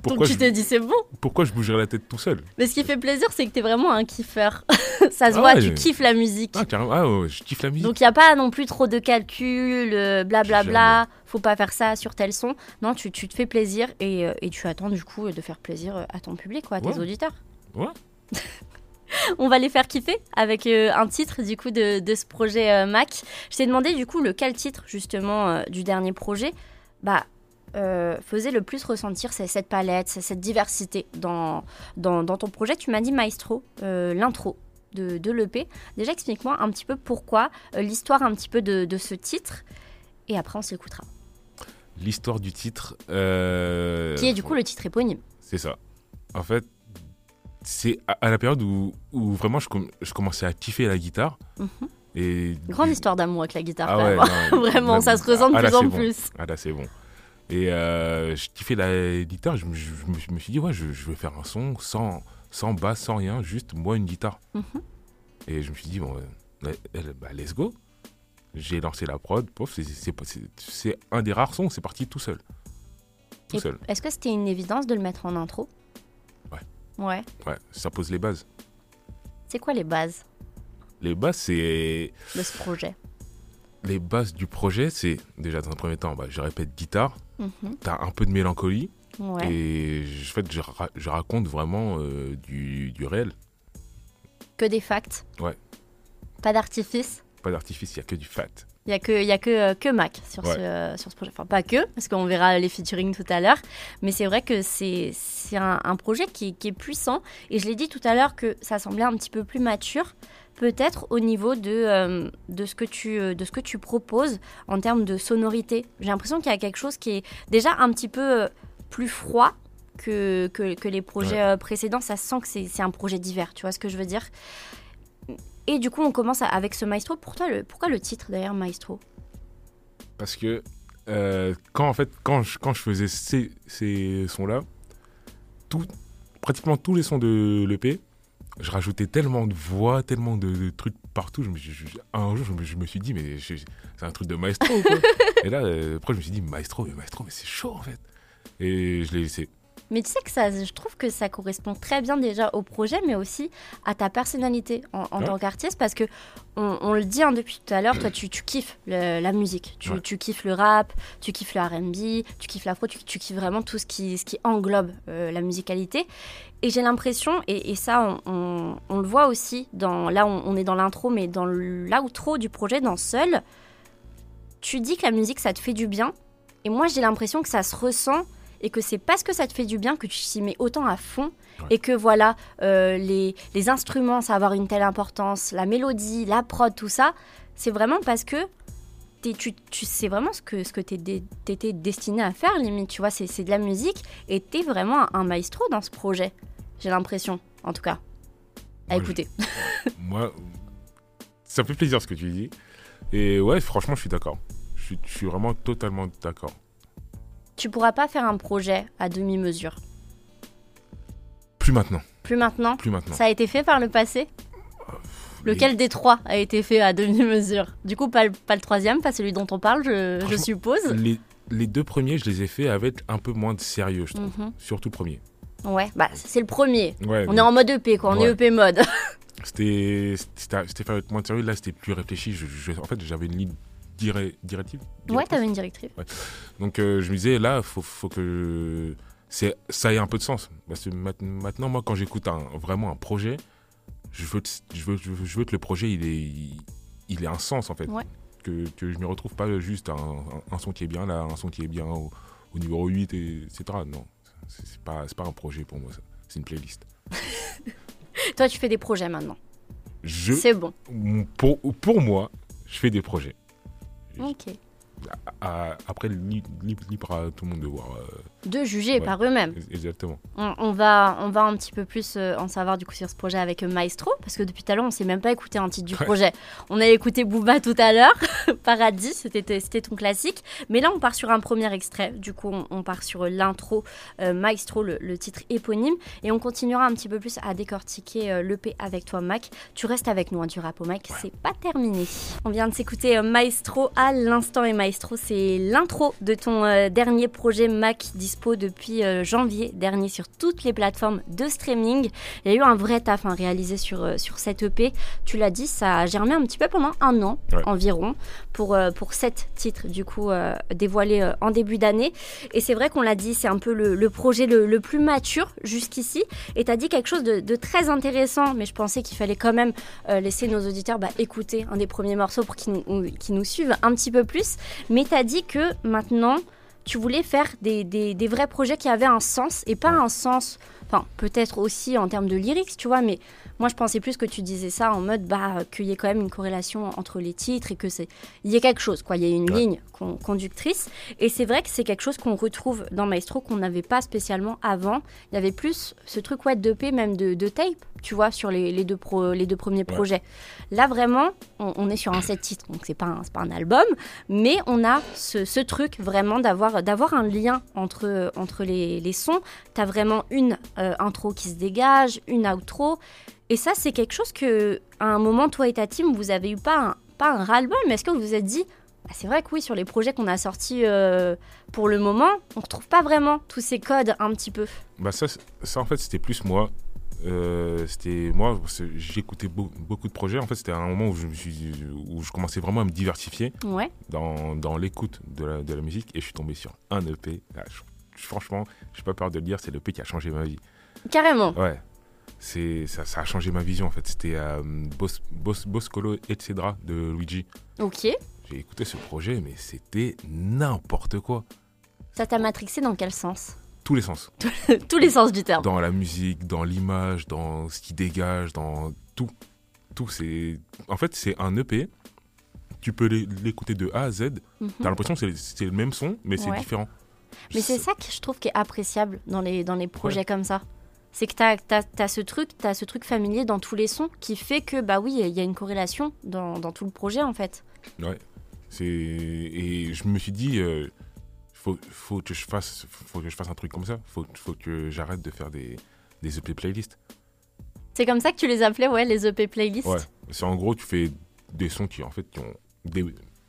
pourquoi Donc tu t'es dit c'est bon Pourquoi je bougerais la tête tout seul? Mais ce qui fait plaisir, c'est que t'es vraiment un kiffeur. <laughs> ça se ah voit, tu kiffes la musique. Ah, carrément, ah, ouais, je kiffe la musique. Donc il n'y a pas non plus trop de calculs, blablabla, bla, bla, faut pas faire ça sur tel son. Non, tu, tu te fais plaisir et, euh, et, tu attends du coup de faire plaisir à ton public, quoi, à tes auditeurs. Ouais. <laughs> On va les faire kiffer avec euh, un titre du coup de, de ce projet euh, Mac. Je t'ai demandé du coup lequel titre justement du dernier projet. Bah euh, faisait le plus ressentir cette palette, cette diversité dans, dans, ton projet Tu m'as dit Maestro, euh, l'intro de, de l'EP. Déjà, explique-moi un petit peu pourquoi, euh, l'histoire un petit peu de, de, ce titre, et après on s'écoutera. L'histoire du titre. Qui est du coup le titre éponyme. C'est ça. En fait, c'est à, la période où, où vraiment je, je, commençais à kiffer la guitare. Mhm. Et Grande histoire d'amour avec la guitare, ah <laughs> Vraiment, ça se ressent de ah, plus en plus. Ah là, c'est bon. Et euh, je kiffais la guitare, je, me suis dit, ouais, je, vais faire un son sans, sans basse, sans rien, juste moi, une guitare. Mhm. Et je me suis dit, bon, euh, bah, let's go. J'ai lancé la prod, c'est un des rares sons, c'est parti tout seul. Tout seul. Est-ce que c'était une évidence de le mettre en intro? Ouais. Ouais. Ouais, ça pose les bases. C'est quoi les bases? Les bases, c'est. De ce projet les bases du projet, c'est déjà dans un premier temps, bah, je répète guitare, mhm. tu as un peu de mélancolie, et en fait, je, raconte vraiment euh, du, réel. Que des facts? Ouais. Pas d'artifice? Pas d'artifice, il n'y a que du fact. Il n'y a, que, y a que, euh, que Mac sur, ce, euh, sur ce projet. Enfin, pas que, parce qu'on verra les featuring tout à l'heure. Mais c'est vrai que c'est un, un projet qui, qui, est puissant. Et je l'ai dit tout à l'heure que ça semblait un petit peu plus mature peut-être au niveau de, euh, de, ce que tu, de ce que tu proposes en termes de sonorité. J'ai l'impression qu'il y a quelque chose qui est déjà un petit peu plus froid que, que, les projets précédents. Ça sent que c'est un projet divers, tu vois ce que je veux dire? Et du coup, on commence avec ce maestro. Pourquoi le, pourquoi le titre d'ailleurs maestro? Parce que quand, en fait, quand, je, quand je faisais ces, ces sons-là, tout, pratiquement tous les sons de l'EP, je rajoutais tellement de voix, tellement de, trucs partout. Je me, un jour, je me, suis dit, mais c'est un truc de maestro quoi <laughs> Et là, euh, après, je me suis dit, maestro, mais maestro, mais c'est chaud en fait. Et je l'ai laissé. Mais tu sais que ça, je trouve que ça correspond très bien déjà au projet, mais aussi à ta personnalité en, tant qu'artiste, parce que on, le dit hein, depuis tout à l'heure, toi tu, kiffes la musique, tu, kiffes le rap, tu kiffes le R&B, tu kiffes l'afro, tu, tu kiffes vraiment tout ce qui, ce qui englobe euh, la musicalité. Et j'ai l'impression, et, ça on, le voit aussi, dans, là on, est dans l'intro, mais dans l'outro du projet, dans Seul, tu dis que la musique ça te fait du bien, et moi j'ai l'impression que ça se ressent et que c'est parce que ça te fait du bien que tu t'y mets autant à fond et que voilà, euh, les, les, instruments, ça va avoir une telle importance, la mélodie, la prod, tout ça, c'est vraiment parce que tu, tu sais vraiment ce que, ce que tu étais destiné à faire, limite, tu vois, c'est de la musique et tu es vraiment un, maestro dans ce projet, j'ai l'impression, en tout cas, à écouter. <laughs> moi, ça fait plaisir ce que tu dis. Et ouais, franchement, je suis d'accord. Je, je suis vraiment totalement d'accord tu pourras pas faire un projet à demi-mesure. Plus maintenant. Plus maintenant Plus maintenant. Ça a été fait par le passé? Euh, Lequel des trois a été fait à demi-mesure? Du coup, pas le, pas le troisième, pas celui dont on parle, je, suppose. Les, les, deux premiers, je les ai faits avec un peu moins de sérieux, je trouve. Mhm. Surtout le premier. Ouais, bah c'est le premier. on est en mode EP, quoi. On est EP mode. <laughs> c'était fait avec moins de sérieux. Là, c'était plus réfléchi. en fait, j'avais une ligne directive? Ouais, t'avais une directive. Donc euh, je me disais, là, il faut, faut que ça ait un peu de sens. Parce que maintenant, moi, quand j'écoute un, vraiment un projet, je veux, je, veux, je veux que le projet, il ait, il, un sens, en fait. Que, que je ne me retrouve pas juste un, un, son qui est bien là, un son qui est bien au, numéro 8, et, etc. Non, c'est pas, pas un projet pour moi, c'est une playlist. <laughs> Toi, tu fais des projets maintenant. C'est bon. Pour, pour moi, je fais des projets. Ok après, libre à tout le monde de voir. Euh, de juger par eux-mêmes. Exactement. On, va, on va un petit peu plus euh, en savoir du coup sur ce projet avec Maestro, parce que depuis tout à l'heure, on ne s'est même pas écouté un titre du projet. On a écouté Booba tout à l'heure, <laughs> <laughs> Paradis, c'était ton classique. Mais là, on part sur un premier extrait. Du coup, on, part sur l'intro euh, Maestro, le, titre éponyme. Et on continuera un petit peu plus à décortiquer l'EP avec toi, Mac. Tu restes avec nous, hein, du rap au Mac. C'est pas terminé. On vient de s'écouter Maestro à l'instant et Maestro c'est l'intro de ton euh, dernier projet Mac dispo depuis euh, janvier dernier sur toutes les plateformes de streaming. Il y a eu un vrai taf hein, réalisé sur, euh, sur cette EP. Tu l'as dit, ça a germé un petit peu pendant un an environ pour, pour sept titres du coup dévoilés en début d'année. Et c'est vrai qu'on l'a dit, c'est un peu le, projet le, plus mature jusqu'ici. Et tu as dit quelque chose de, très intéressant, mais je pensais qu'il fallait quand même laisser nos auditeurs bah, écouter un des premiers morceaux pour qu'ils nous, nous suivent un petit peu plus. Mais tu as dit que maintenant, tu voulais faire des, des, vrais projets qui avaient un sens et pas un sens, enfin peut-être aussi en termes de lyrics, tu vois, mais moi je pensais plus que tu disais ça en mode bah qu'il y ait quand même une corrélation entre les titres et que c'est il y ait quelque chose quoi, il y ait une ligne conductrice. Et c'est vrai que c'est quelque chose qu'on retrouve dans Maestro qu'on n'avait pas spécialement avant. Il y avait plus ce truc ouais de P même de, de tape tu vois, sur les, les deux, pro, les deux premiers projets. Là, vraiment, on, est sur un set titre, donc c'est pas, un, pas un album, mais on a ce, ce truc vraiment d'avoir, d'avoir un lien entre, entre les, les sons. Tu as vraiment une euh, intro qui se dégage, une outro. Et ça, c'est quelque chose que, à un moment, toi et ta team, vous avez eu pas un, pas un ras-le-bol, mais est-ce que vous vous êtes dit, bah, c'est vrai que oui, sur les projets qu'on a sortis euh, pour le moment, on retrouve pas vraiment tous ces codes un petit peu? Bah ça, ça en fait, c'était plus moi euh, c'était moi, j'écoutais beaucoup de projets. En fait, c'était un moment où je, me suis, où je commençais vraiment à me diversifier dans, dans l'écoute de la, de la, musique et je suis tombé sur un EP. Ah, franchement, je n'ai pas peur de le dire, c'est l'EP qui a changé ma vie. Carrément. Ouais. C'est, ça, ça, a changé ma vision en fait. C'était euh, Boscolo etc. de Luigi. Ok. J'ai écouté ce projet, mais c'était n'importe quoi. Ça t'a matrixé dans quel sens? Tous les sens. tous les sens du terme. Dans la musique, dans l'image, dans ce qui dégage, dans tout. Tout, c'est. En fait, c'est un EP. Tu peux l'écouter de A à Z. Mhm. T'as l'impression que c'est le même son, mais c'est différent. Mais c'est ça que je trouve qui est appréciable dans les, dans les projets comme ça. C'est que tu as, as, ce truc, as ce truc familier dans tous les sons qui fait que, bah oui, il y a une corrélation dans, dans, tout le projet en fait. Ouais. Et je me suis dit, euh, faut, faut, que je fasse, faut que je fasse un truc comme ça. Faut, faut que j'arrête de faire des, des EP playlists. C'est comme ça que tu les appelais, ouais, les EP playlists Ouais. C'est en gros, tu fais des sons qui, en fait, qui ont des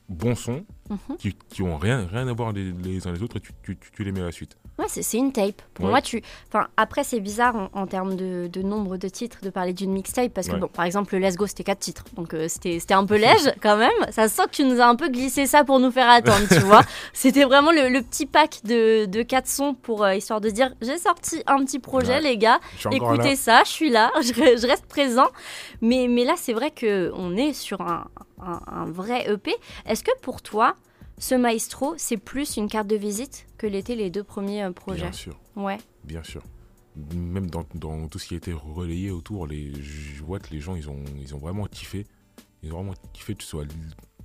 bons sons, Mhm. qui, qui ont rien, rien à voir les, les uns les autres, et tu, tu, tu- tu les mets à la suite. Ouais, c'est une tape. Pour Ouais. moi, tu. Enfin, après, c'est bizarre en, en termes de, de nombre de titres de parler d'une mixtape parce que, Ouais. bon, par exemple, le Let's Go, c'était 4 titres. Donc, euh, c'était un peu léger <laughs> quand même. Ça sent que tu nous as un peu glissé ça pour nous faire attendre, tu vois. <laughs> C'était vraiment le, le petit pack de, de 4 sons pour euh, histoire de dire j'ai sorti un petit projet, Ouais. les gars. Écoutez ça, je suis là, <laughs> je, re- je reste présent. Mais, mais là, c'est vrai qu'on est sur un, un- un vrai EP. Est-ce que pour toi, ce maestro, c'est plus une carte de visite que l'étaient les deux premiers euh, projets Bien sûr, Ouais. bien sûr. Même dans, dans tout ce qui a été relayé autour, les, je vois que les gens, ils ont, ils ont vraiment kiffé. Ils ont vraiment kiffé que ce soit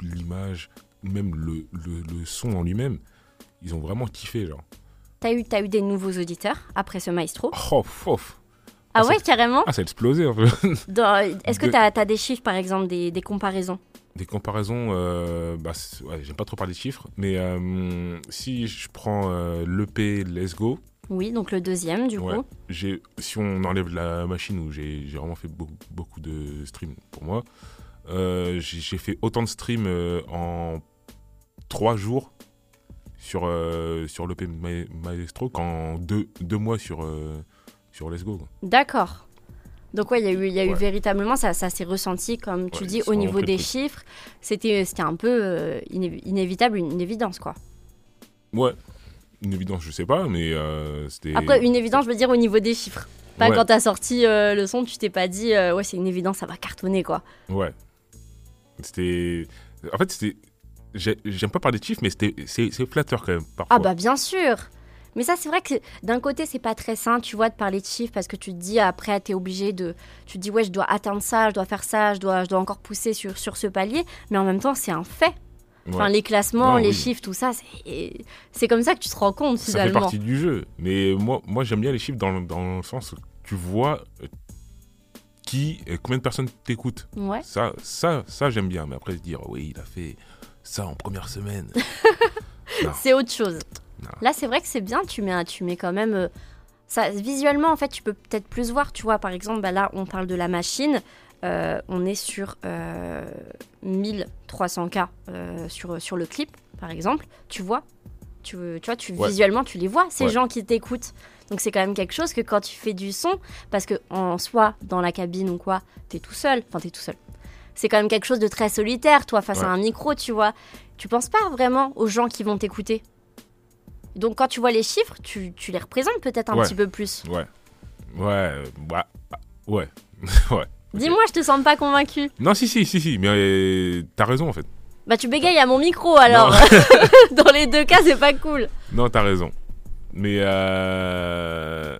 l'image, même le, le, le son en lui-même. Ils ont vraiment kiffé, genre. T'as eu, t'as eu des nouveaux auditeurs après ce maestro? Oh, fof. Ah ah, ouais, carrément? Ah, ça a explosé un peu. Est-ce que t'as as des chiffres, par exemple, des, des comparaisons? Des comparaisons, euh, bah, ouais, j'aime pas trop parler de chiffres, mais euh, si je prends euh, l'EP Let's Go, Oui, donc le deuxième, du Ouais. coup. si on enlève la machine où j'ai, j'ai vraiment fait beaucoup, beaucoup de streams pour moi, j'ai, fait autant de streams en trois jours sur, sur l'EP Ma- Maestro qu'en deux, deux mois sur, sur Let's Go. D'accord. Donc ouais, il y a eu, y a eu Ouais. véritablement, ça, ça s'est ressenti, comme tu Ouais, dis, au niveau des chiffres. C'était c'était un peu euh, iné- inévitable, une évidence, quoi. Ouais, une évidence, je sais pas, mais euh, c'était. Après, une évidence, je veux dire, au niveau des chiffres. Pas Ouais. quand t'as sorti euh, le son, tu t'es pas dit, euh, ouais, c'est une évidence, ça va cartonner, quoi. Ouais. C'était. En fait, c'était. j'ai- J'aime pas parler de chiffres, mais c'est flatteur quand même, parfois. Ah bah bien sûr mais ça, c'est vrai que d'un côté, c'est pas très sain, tu vois, de parler de chiffres parce que tu te dis après, t'es obligé de. Tu te dis, ouais, je dois atteindre ça, je dois faire ça, je dois, je dois encore pousser sur, sur ce palier. Mais en même temps, c'est un fait. Enfin, les classements, Non, les oui. chiffres, tout ça, c'est comme ça que tu te rends compte Ça fait finalement. partie du jeu. Mais moi, moi j'aime bien les chiffres dans, le- dans le sens où tu vois euh, qui, euh, combien de personnes t'écoutent. Ouais. Ça, ça, ça j'aime bien. Mais après, se dire, oui, il a fait ça en première semaine. <laughs> C'est autre chose. Non. Là, c'est vrai que c'est bien, tu mets, tu mets quand même. euh, ça, visuellement, en fait, tu peux peut-être plus voir. Tu vois, par exemple, bah là, on parle de la machine. euh, on est sur euh, 1300K euh, sur, sur le clip, par exemple. Tu vois tu, tu vois, tu, Ouais. visuellement, tu les vois, ces Ouais. gens qui t'écoutent. Donc, c'est quand même quelque chose que quand tu fais du son, parce que en soi, dans la cabine ou quoi, t'es tout seul. Enfin, t'es tout seul. C'est quand même quelque chose de très solitaire, toi, face à un micro, tu vois. Tu penses pas vraiment aux gens qui vont t'écouter? Donc quand tu vois les chiffres, tu, tu les représentes peut-être un Ouais. petit peu plus. Ouais. Ouais. euh, bah, ah, ouais. <laughs> ouais. Dis-moi, je te sens pas convaincu. Non, si, si, si, si. Mais euh, t'as raison, en fait. Bah tu bégayes à mon micro alors. <laughs> <laughs> Dans les deux cas, c'est pas cool. Non, t'as raison. Mais euh,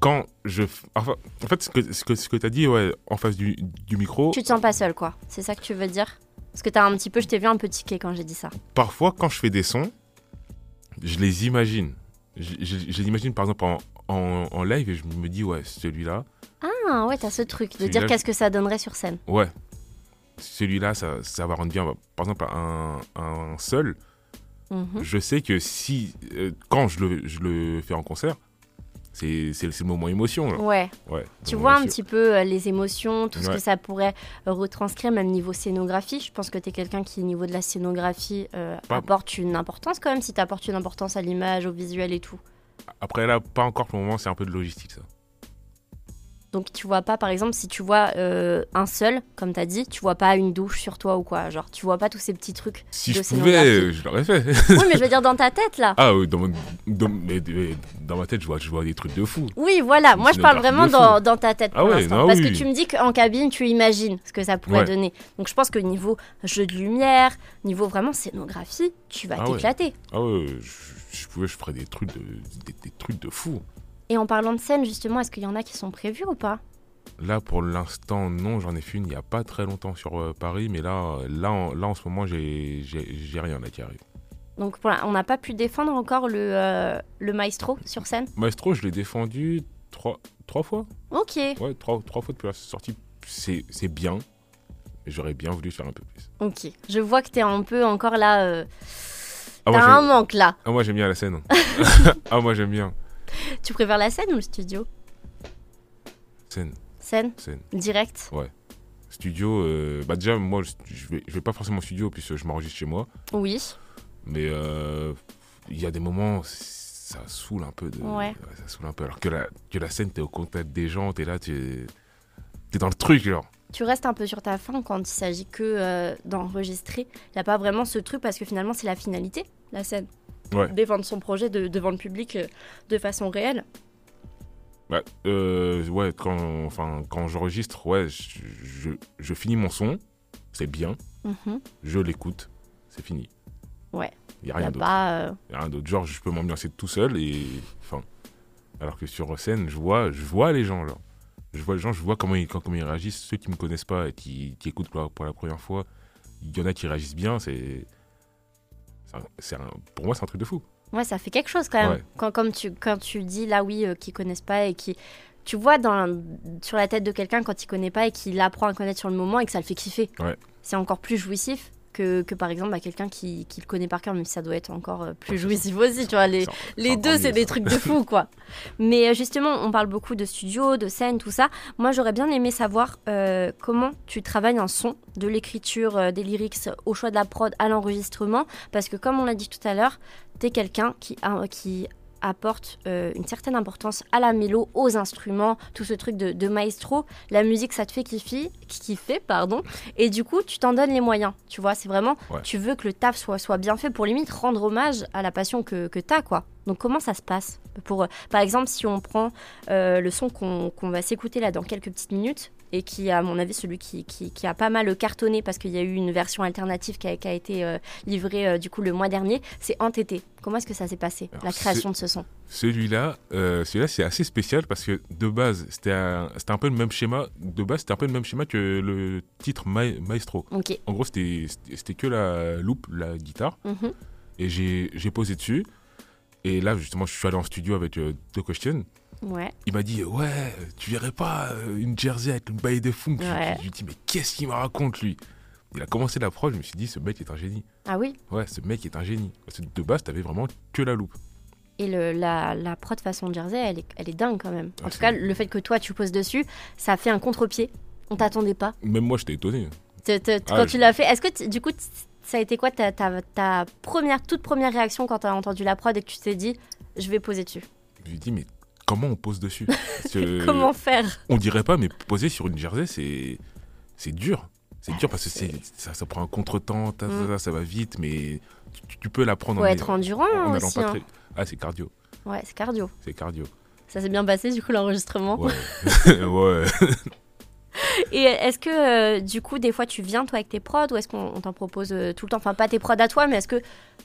quand je, enfin, en fait, ce que ce que, ce que t'as dit, ouais, en face du, du micro, Tu te sens pas seul quoi. C'est ça que tu veux dire? Parce que t'as un petit peu, je t'ai vu un peu tiquer quand j'ai dit ça. parfois, quand je fais des sons, je les imagine. Je, je- je les imagine par exemple en, en, en live et je me dis ouais, celui-là, Ah ouais, t'as ce truc de dire qu'est-ce que ça donnerait sur scène. ouais, celui-là, ça, ça va rendre bien. Par exemple, un, un seul, Mhm. je sais que si, euh, quand je le, je le fais en concert, c'est le moment émotion. là. Ouais. Ouais, Tu vois un petit peu euh, les émotions, tout ce que ça pourrait euh, retranscrire, même niveau scénographie. Je pense que tu es quelqu'un qui, niveau de la scénographie, euh, apporte une importance quand même, si tu apportes une importance à l'image, au visuel et tout. Après là, pas encore pour le moment, c'est un peu de logistique ça. Donc tu vois pas, par exemple, si tu vois euh, un seul, comme tu as dit, tu vois pas une douche sur toi ou quoi. Genre, tu vois pas tous ces petits trucs. Si je pouvais, je l'aurais fait. Oui, mais je veux dire dans ta tête là. ah oui, dans, dans, mais- mais dans ma tête, je vois, je vois des trucs de fou. Oui, voilà. Moi, je parle vraiment dans, dans ta tête pour Ah ouais, l'instant. non, Parce oui. que tu me dis qu'en cabine, tu imagines ce que ça pourrait Ouais. donner. Donc, je pense que niveau jeu de lumière, niveau vraiment scénographie, tu vas Ah ouais. t'éclater. Ah ouais, je, je pouvais, je ferais des trucs de, des, des trucs de fou. Et en parlant de scène, justement, est-ce qu'il y en a qui sont prévus ou pas? Là, pour l'instant, non, j'en ai fait une il n'y a pas très longtemps sur euh, Paris, mais là, là, en, là, en ce moment, j'ai j'ai- j'ai rien là qui arrive. Donc, la- on n'a pas pu défendre encore le, euh, le maestro sur scène? Maestro, je l'ai défendu trois, trois fois. Ok. Ouais, trois, trois fois depuis la sortie. C'est c'est bien, mais j'aurais bien voulu faire un peu plus. Ok. Je vois que t'es un peu encore là. euh, Ah, T'as moi, un manque là. ah, moi, j'aime bien la scène. <laughs> ah, moi, j'aime bien. Tu préfères la scène ou le studio Scène. Scène Scène. Direct Ouais. Studio, euh, bah déjà, moi, je vais, je vais pas forcément au studio puisque je m'enregistre chez moi. Oui. Mais euh, il y a des moments, ça saoule un peu. De, Ouais. Ça saoule un peu. Alors que la, que la scène, t'es au contact des gens, t'es là, t'es es dans le truc, genre. Tu restes un peu sur ta faim quand il s'agit que euh, d'enregistrer. Il n'y a pas vraiment ce truc parce que finalement, c'est la finalité, la scène. Ouais. Défendre son projet de- devant le public euh, de façon réelle. Bah, euh, ouais, quand, enfin, quand j'enregistre, ouais, je, je, je finis mon son, c'est bien, Mhm. je l'écoute, c'est fini. Ouais. Il n'y a rien d'autre. euh, rien d'autre. Genre, je peux m'ambiancer tout seul et. Enfin. Alors que sur scène, je vois, je vois les gens, genre. Je vois les gens, je vois comment ils, comment ils réagissent. Ceux qui me connaissent pas et qui, qui écoutent pour la, pour la première fois, il y en a qui réagissent bien. C'est. Un- un- pour moi, c'est un truc de fou. Ouais, ça fait quelque chose quand même. Ouais. Quand, comme tu, quand tu dis là, oui, euh, qu'ils connaissent pas et qui. Tu vois dans, sur la tête de quelqu'un quand il connaît pas et qu'il apprend à connaître sur le moment et que ça le fait kiffer. Ouais. C'est encore plus jouissif que, que par exemple à quelqu'un qui, qui le connaît par cœur, même si ça doit être encore euh, plus c'est jouissif aussi. Tu vois, les, les deux, c'est des trucs de fou, quoi. <laughs> Mais euh, justement, on parle beaucoup de studio, de scène, tout ça. Moi, j'aurais bien aimé savoir euh, comment tu travailles un son, de l'écriture, euh, des lyrics, au choix de la prod, à l'enregistrement. Parce que, comme on l'a dit tout à l'heure, t'es quelqu'un qui, a- qui apporte euh, une certaine importance à la mélo, aux instruments, tout ce truc de, de maestro. La musique, ça te fait kiffer, kiffer pardon. Et du coup, tu t'en donnes les moyens. Tu vois, c'est vraiment, Ouais. tu veux que le taf soit, soit bien fait pour limite rendre hommage à la passion que, que t'as, quoi. Donc comment ça se passe pour, euh, Par exemple, si on prend euh, le son qu'on va s'écouter là dans quelques petites minutes, et qui à mon avis celui qui, qui, qui a pas mal cartonné parce qu'il y a eu une version alternative qui a, qui a été euh, livrée euh, du coup le mois dernier, c'est Entêté. Comment est-ce que ça s'est passé, Alors, la création de ce son? Celui-là, euh, celui-là, c'est assez spécial parce que de base, c'était un, un peu le même schéma. De base, c'était un peu le même schéma que le titre Ma- Maestro. En gros, c'était que la loupe, la guitare. Mhm. Et j'ai posé dessus. Et là, justement, je suis allé en studio avec euh, The Question. Ouais. Il m'a dit, ouais, tu verrais pas euh, une jersey avec une baille de funk. Je- Ouais. Je lui ai dit, mais qu'est-ce qu'il me raconte, lui? Il a commencé la prod, je me suis dit, ce mec est un génie. Ah oui? Ouais, ce mec est un génie. Parce que de base, t'avais vraiment que la loupe. Et le, la, la prod façon Jersey, elle est, elle est dingue quand même. En tout cas, le fait que toi tu poses dessus, ça fait un contre-pied. On t'attendait pas. Même moi, j'étais étonné. Te- te- Ah, quand je- tu l'as fait, est-ce que du coup, ça a été quoi ta, ta, ta première, toute première réaction quand tu as entendu la prod et que tu t'es dit, je vais poser dessus Je lui ai dit, mais comment on pose dessus <laughs> que Comment faire On dirait pas, mais poser sur une jersey, c'est c'est dur. C'est dur parce que c'est- ça, ça prend un contretemps, ta- ta- Mm. ça va vite, mais tu, tu peux la prendre Faut en, être endurant en allant aussi. pas hein. très. Ah, c'est cardio. Ouais, c'est cardio. C'est cardio. Ça s'est bien passé du coup l'enregistrement. Ouais. <laughs> <laughs> ouais. <laughs> Et est-ce que euh, du coup des fois tu viens toi avec tes prods ou est-ce qu'on on t'en propose euh, tout le temps? Enfin pas tes prods à toi mais est-ce que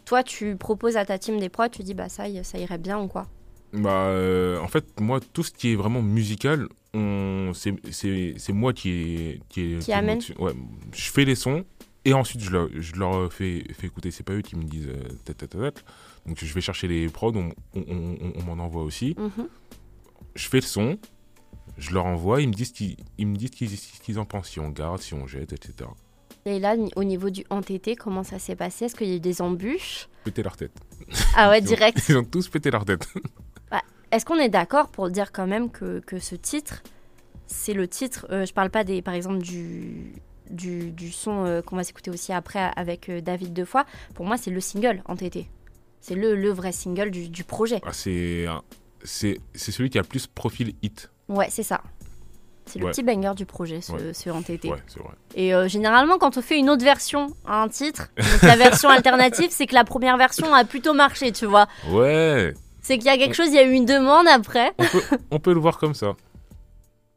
toi tu proposes à ta team des prods, tu dis bah ça, ça irait bien ou quoi? Bah, euh, en fait, moi, tout ce qui est vraiment musical, on... c'est moi qui est. Qui, Qui amène? Ouais, je fais les sons et ensuite je leur, je leur fais, fais écouter. C'est pas eux qui me disent euh. Donc je vais chercher les prods, on, on- on- on m'en envoie aussi. Mhm. je fais le son, je leur envoie, ils me disent qu'ils ce qu'ils en pensent, si on garde, si on jette, etc. Et là au niveau du entêté, comment ça s'est passé? Est-ce qu'il y a eu des embûches? Péter leur tête. Ah ouais, <laughs> Ils ont- direct. Ils ont tous pété leur tête. <laughs> Est-ce qu'on est d'accord pour dire quand même que, que ce titre, c'est le titre, euh, je parle pas des, par exemple du, du, du son euh, qu'on va s'écouter aussi après avec euh, David Defoy, pour moi c'est le single entêté. C'est le, le vrai single du, du projet. Ah, c'est celui qui a le plus profil hit. Ouais, c'est ça. C'est le Ouais. petit banger du projet, ce, Ouais. ce entêté. Ouais, c'est vrai. Et euh, généralement, quand on fait une autre version à un titre, donc la version alternative, c'est que la première version a plutôt marché, tu vois. Ouais, C'est qu'il y a quelque chose, il y a eu une demande après. on peut, on peut le voir comme ça.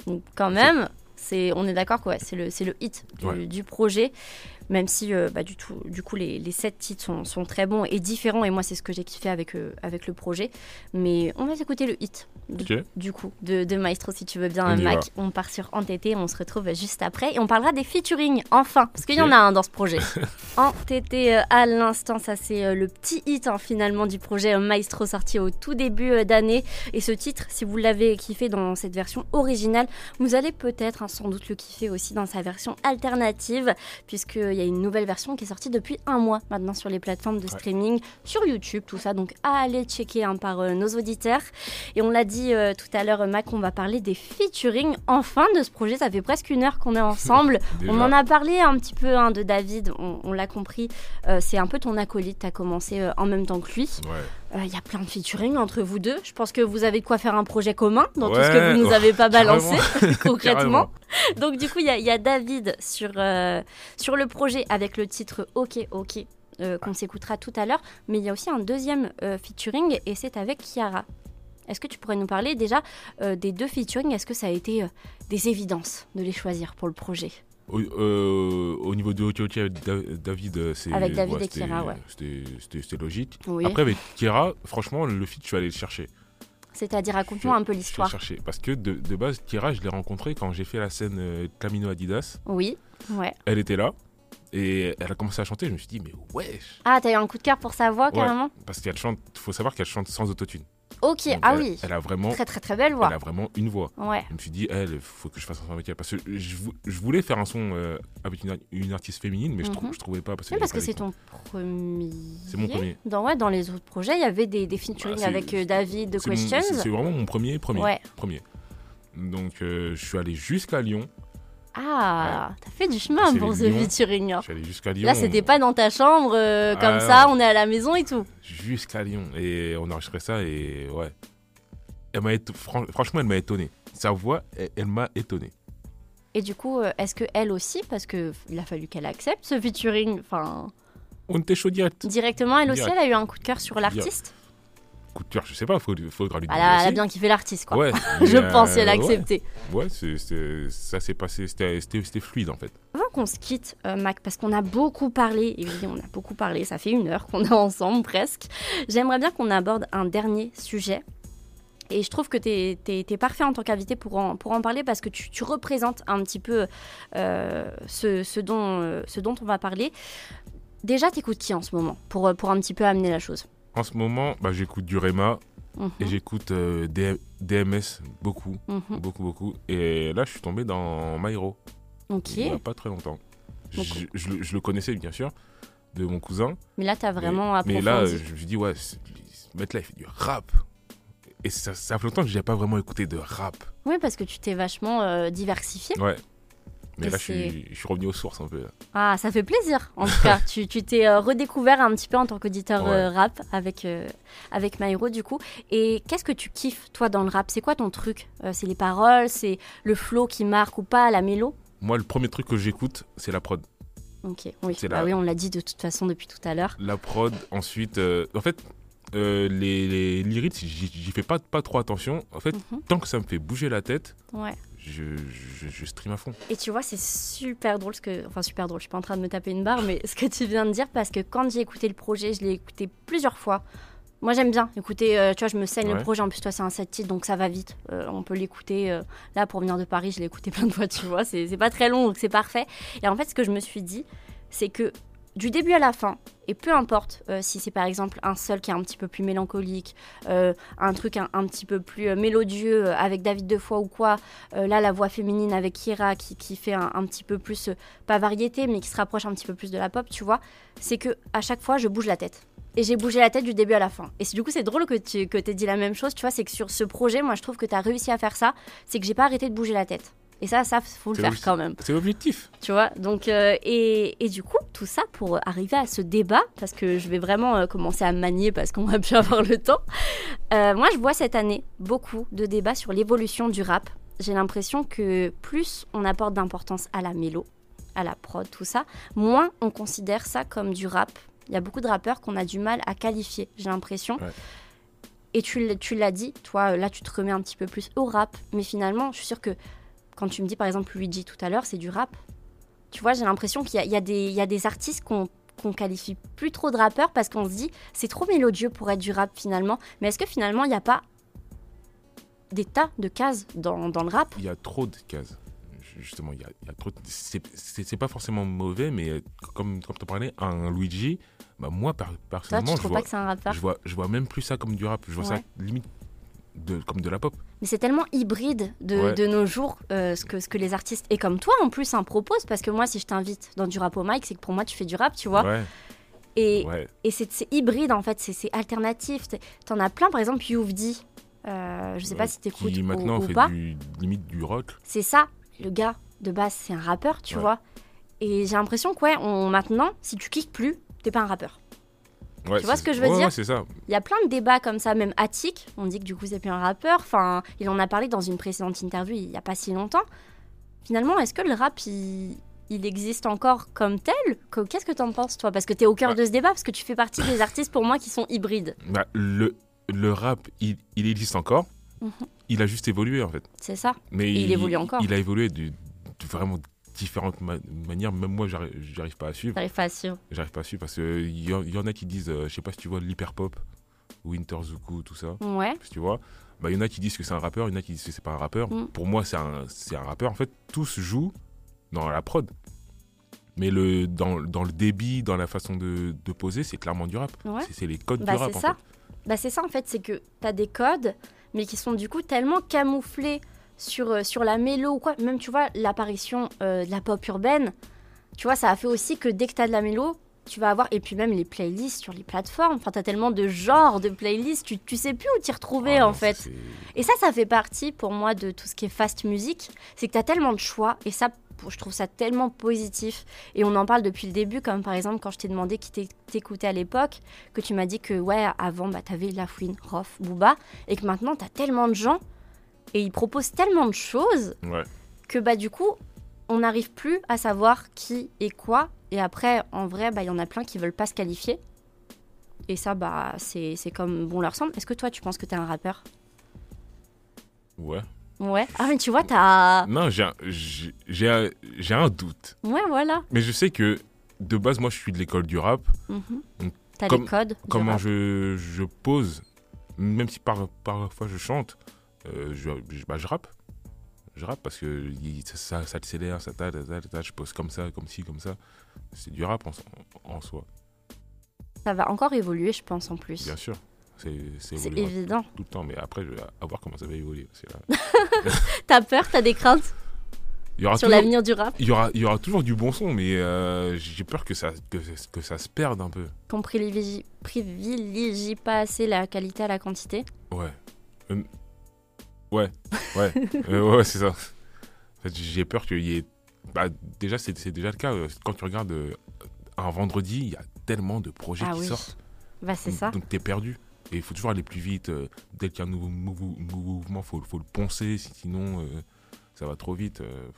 Donc quand même, c'est, on est d'accord que ouais, c'est le, c'est le hit du projet. Même si euh, bah, du, tout, du coup les, les sept titres sont, sont très bons et différents et moi c'est ce que j'ai kiffé avec, euh, avec le projet. Mais on va écouter le hit du, coup de, de Maestro si tu veux bien On Mac. va. On part sur Entêté, on se retrouve juste après et on parlera des featuring enfin parce qu'il y en a un dans ce projet. <laughs> Entêté euh, à l'instant, ça c'est le petit hit hein, finalement du projet Maestro sorti au tout début d'année et ce titre si vous l'avez kiffé dans cette version originale vous allez peut-être hein, sans doute le kiffer aussi dans sa version alternative, puisqu'il y y a une nouvelle version qui est sortie depuis un mois maintenant sur les plateformes de streaming, sur YouTube, tout ça. Donc allez checker hein, par euh, nos auditeurs. Et on l'a dit euh, tout à l'heure, Mac, on va parler des featuring enfin de ce projet. Ça fait presque une heure qu'on est ensemble. <laughs> on en a parlé un petit peu hein, de David, on, l'a compris. c'est un peu ton acolyte, tu as commencé en même temps que lui. Il y a plein de featuring entre vous deux. Je pense que vous avez de quoi faire un projet commun dans tout ce que vous nous avez pas balancé <laughs> concrètement. Donc du coup, il y, a David sur, euh, sur le projet avec le titre Ok Ok euh, qu'on s'écoutera tout à l'heure, mais il y a aussi un deuxième euh, featuring et c'est avec Kiara. Est-ce que tu pourrais nous parler déjà des deux featuring? Est-ce que ça a été des évidences de les choisir pour le projet? Au, niveau de Ok David, c'est avec David et ouais. C'était logique. Après avec Kiara, franchement, le feat, je suis allé le chercher. C'est-à-dire, raconte-moi un peu l'histoire. chercher. Parce que de, de base, Kira, je l'ai rencontrée quand j'ai fait la scène euh, Camino Adidas. Oui, ouais. Elle était là. Et elle a commencé à chanter. Je me suis dit, mais wesh. Ah, t'as eu un coup de cœur pour sa voix, carrément? Parce qu'elle chante, faut savoir qu'elle chante sans autotune. Ok, ah oui. Elle a vraiment. Très, très, très belle voix. Elle a vraiment une voix. Ouais. Je me suis dit, elle, faut que je fasse un son avec elle. Parce que je, je voulais faire un son euh, avec une, artiste féminine, mais je, mhm. je trouvais pas. Parce que, parce que c'est ton premier. C'est mon premier. Dans, ouais, dans les autres projets, il y avait des, des featuring bah, avec euh, David de Questions. C'est vraiment mon premier, premier. Ouais. premier. Donc, euh, je suis allé jusqu'à Lyon. Ah, t'as fait du chemin pour ce featuring. Je suis allé jusqu'à Lyon. Là, c'était pas dans ta chambre, comme ah, ça, on est à la maison et tout. Jusqu'à Lyon. Et on a enregistré ça et ouais franchement, elle m'a étonné. Sa voix, elle, m'a étonné. Et du coup, euh, est-ce que elle aussi, parce qu'il a fallu qu'elle accepte ce featuring, enfin. On était chaud direct. Directement, elle aussi, elle a eu un coup de cœur sur l'artiste? Coup de cœur, je sais pas, faut, faudra lui bah, Elle a bien kiffé l'artiste, quoi. Ouais, <laughs> je pense, elle a accepté. Ouais, ça s'est passé, c'était fluide en fait. Avant qu'on se quitte, euh, Mac, parce qu'on a beaucoup parlé, et oui, on a beaucoup parlé, ça fait une heure qu'on est <laughs> ensemble presque. J'aimerais bien qu'on aborde un dernier sujet et je trouve que tu es, parfait en tant qu'invité pour en, pour en parler parce que tu, tu représentes un petit peu euh, ce, ce, dont, euh, ce dont on va parler. Déjà, t'écoutes qui en ce moment pour, pour un petit peu amener la chose? En ce moment, bah, j'écoute du Rema et mhm. j'écoute euh, DMS beaucoup, mhm. beaucoup, beaucoup. Et là, je suis tombé dans Myro. Ok. Il n'y a pas très longtemps. Je, je, le connaissais, bien sûr, de mon cousin. Mais là, tu as vraiment approfondi. Mais là, je me dis, ouais, ce mec-là, il fait du rap et ça, ça fait longtemps que j'ai pas vraiment écouté de rap. Oui, parce que tu t'es vachement euh, diversifié. Ouais. Mais là, je suis, je suis, revenu aux sources un peu. Ah, ça fait plaisir, en tout cas. <laughs> tu t'es euh, redécouvert un petit peu en tant qu'auditeur euh, rap avec, avec Myro, du coup. Et qu'est-ce que tu kiffes, toi, dans le rap? C'est quoi ton truc? C'est les paroles? C'est le flow qui marque ou pas La mélo? Moi, le premier truc que j'écoute, c'est la prod. Ok, oui. Bah oui, on l'a dit de toute façon depuis tout à l'heure. La prod, ensuite. en fait, euh, les, les lyrics, j'y fais pas, pas trop attention. En fait, mhm. tant que ça me fait bouger la tête, ouais. Je, je, stream à fond. Et tu vois, c'est super drôle, ce que, enfin super drôle, je suis pas en train de me taper une barre, mais ce que tu viens de dire, parce que quand j'ai écouté le projet, je l'ai écouté plusieurs fois. Moi j'aime bien écouter, euh, tu vois, je me saigne le projet, en plus toi c'est un set titre, donc ça va vite. Euh, on peut l'écouter, là pour venir de Paris, je l'ai écouté <laughs> plein de fois, tu vois, c'est pas très long, donc c'est parfait. Et en fait, ce que je me suis dit, c'est que du début à la fin, et peu importe euh, si c'est par exemple un seul qui est un petit peu plus mélancolique, euh, un truc un, petit peu plus euh, mélodieux avec David Defoe ou quoi, là la voix féminine avec Kira qui, fait un, petit peu plus, pas variété, mais qui se rapproche un petit peu plus de la pop, tu vois, c'est que à chaque fois je bouge la tête. Et j'ai bougé la tête du début à la fin. Et du coup, c'est drôle que tu que aies dit la même chose, tu vois, c'est que sur ce projet, moi je trouve que tu as réussi à faire ça, c'est que j'ai pas arrêté de bouger la tête. Et ça, ça faut le faire quand même. C'est l'objectif. Tu vois, donc, euh, et, et, du coup, tout ça pour arriver à ce débat, parce que je vais vraiment euh, commencer à manier parce qu'on <laughs> va plus avoir le temps. Euh, moi, je vois cette année beaucoup de débats sur l'évolution du rap. J'ai l'impression que plus on apporte d'importance à la mélo, à la prod, tout ça, moins on considère ça comme du rap. Il y a beaucoup de rappeurs qu'on a du mal à qualifier, j'ai l'impression. Et tu, tu l'as dit, toi, là, tu te remets un petit peu plus au rap, mais finalement, je suis sûre que quand tu me dis par exemple Luigi tout à l'heure, c'est du rap. Tu vois, j'ai l'impression qu'il y, y, a des artistes qu'on qu'on qualifie plus trop de rappeurs parce qu'on se dit c'est trop mélodieux pour être du rap finalement. Mais est-ce que finalement il n'y a pas des tas de cases dans, dans le rap? Il y a trop de cases. Justement, il y a, y a trop. C'est pas forcément mauvais, mais comme, comme tu parlais, un Luigi, bah moi personnellement, je, vois, pas que un je vois, je vois même plus ça comme du rap. Je vois ça limite de, comme de la pop. mais c'est tellement hybride de, de nos jours euh, ce, que, ce que les artistes, et comme toi en plus, hein, proposent. Parce que moi, si je t'invite dans du rap au mic, c'est que pour moi, tu fais du rap, tu vois. Et, et c'est hybride en fait, c'est alternatif. T'en as plein, par exemple, You've dit. Euh, je sais pas si t'écoutes ou, maintenant ou fait pas. Du, limite du rock. C'est ça, le gars de base, c'est un rappeur, tu vois. Et j'ai l'impression que ouais, on, maintenant, si tu kicks plus, t'es pas un rappeur. Tu vois ce que je veux dire c'est ça. Il y a plein de débats comme ça, même Attic, on dit que du coup c'est plus un rappeur. Enfin, il en a parlé dans une précédente interview il y a pas si longtemps. Finalement, est-ce que le rap, il, il existe encore comme tel? Qu'est-ce que t'en penses toi? Parce que t'es au cœur bah de ce débat, parce que tu fais partie des artistes pour moi qui sont hybrides. Bah, le, le rap, il, il existe encore. Mhm. Il a juste évolué en fait. C'est ça. Mais il, évolue encore. Il a évolué de, vraiment différentes manières. Même moi, j'arrive pas à suivre. J'arrive pas à suivre. J'arrive pas à suivre parce qu'il y, y, en a qui disent, euh, je sais pas si tu vois l'hyperpop, Winter Zuku, tout ça. Ouais. tu vois. Bah, il y en a qui disent que c'est un rappeur, il y en a qui disent que c'est pas un rappeur. Mm. Pour moi, c'est un, un rappeur. En fait, tous jouent dans la prod. Mais le, dans, dans le débit, dans la façon de, de poser, c'est clairement du rap. C'est les codes bah, du rap. En ça. Bah, c'est ça en fait, c'est que tu as des codes, mais qui sont du coup tellement camouflés sur, euh, sur la mélo ou quoi. Même tu vois, l'apparition euh, de la pop urbaine, tu vois, ça a fait aussi que dès que tu as de la mélo, tu vas avoir, et puis même les playlists sur les plateformes, enfin, tu as tellement de genres de playlists, tu, tu sais plus où t'y retrouver ah en fait. Et ça, ça fait partie pour moi de tout ce qui est fast music, c'est que tu as tellement de choix, et ça, je trouve ça tellement positif. Et on en parle depuis le début, comme par exemple quand je t'ai demandé qui t'écoutait à l'époque, que tu m'as dit que ouais, avant, bah, t'avais Lafouine, Rof, Booba, et que maintenant, t'as tellement de gens, et ils proposent tellement de choses, que bah du coup, on n'arrive plus à savoir qui et quoi. Et après, en vrai, bah, il y en a plein qui veulent pas se qualifier. Et ça, bah, c'est comme bon leur semble. Est-ce que toi, tu penses que t'es un rappeur? Ouais. Ouais. Ah, mais tu vois, t'as. Non, j'ai un, un doute. Ouais, voilà. Mais je sais que de base, moi, je suis de l'école du rap. Mm T'as les codes. Comment Je, je pose, même si par, parfois je chante, euh, je, je, bah, je rappe. Je rappe parce que ça, ça accélère, ça ta, je pose comme ça, comme ci, comme ça. C'est du rap en, en soi. Ça va encore évoluer, je pense, en plus. Bien sûr. C'est évident. Tout le temps, mais après, je vais voir comment ça va évoluer. <laughs> t'as peur, t'as des craintes? Il y aura sur l'avenir du rap? il y, aura, il y aura toujours du bon son, mais euh, j'ai peur que ça, que, que, ça se perde un peu. Qu'on privilégie, privilégie pas assez la qualité à la quantité? Ouais. Euh, ouais, ouais, <laughs> euh, ouais, c'est ça. En fait, j'ai peur qu'il y ait. Bah, déjà, c'est déjà le cas. Quand tu regardes un vendredi, il y a tellement de projets ah qui sortent. Bah, c'est ça. Donc, t'es perdu. Et il faut toujours aller plus vite. Euh, dès qu'il y a un nouveau mouvement, il faut, faut, le poncer, sinon euh, ça va trop vite. Euh,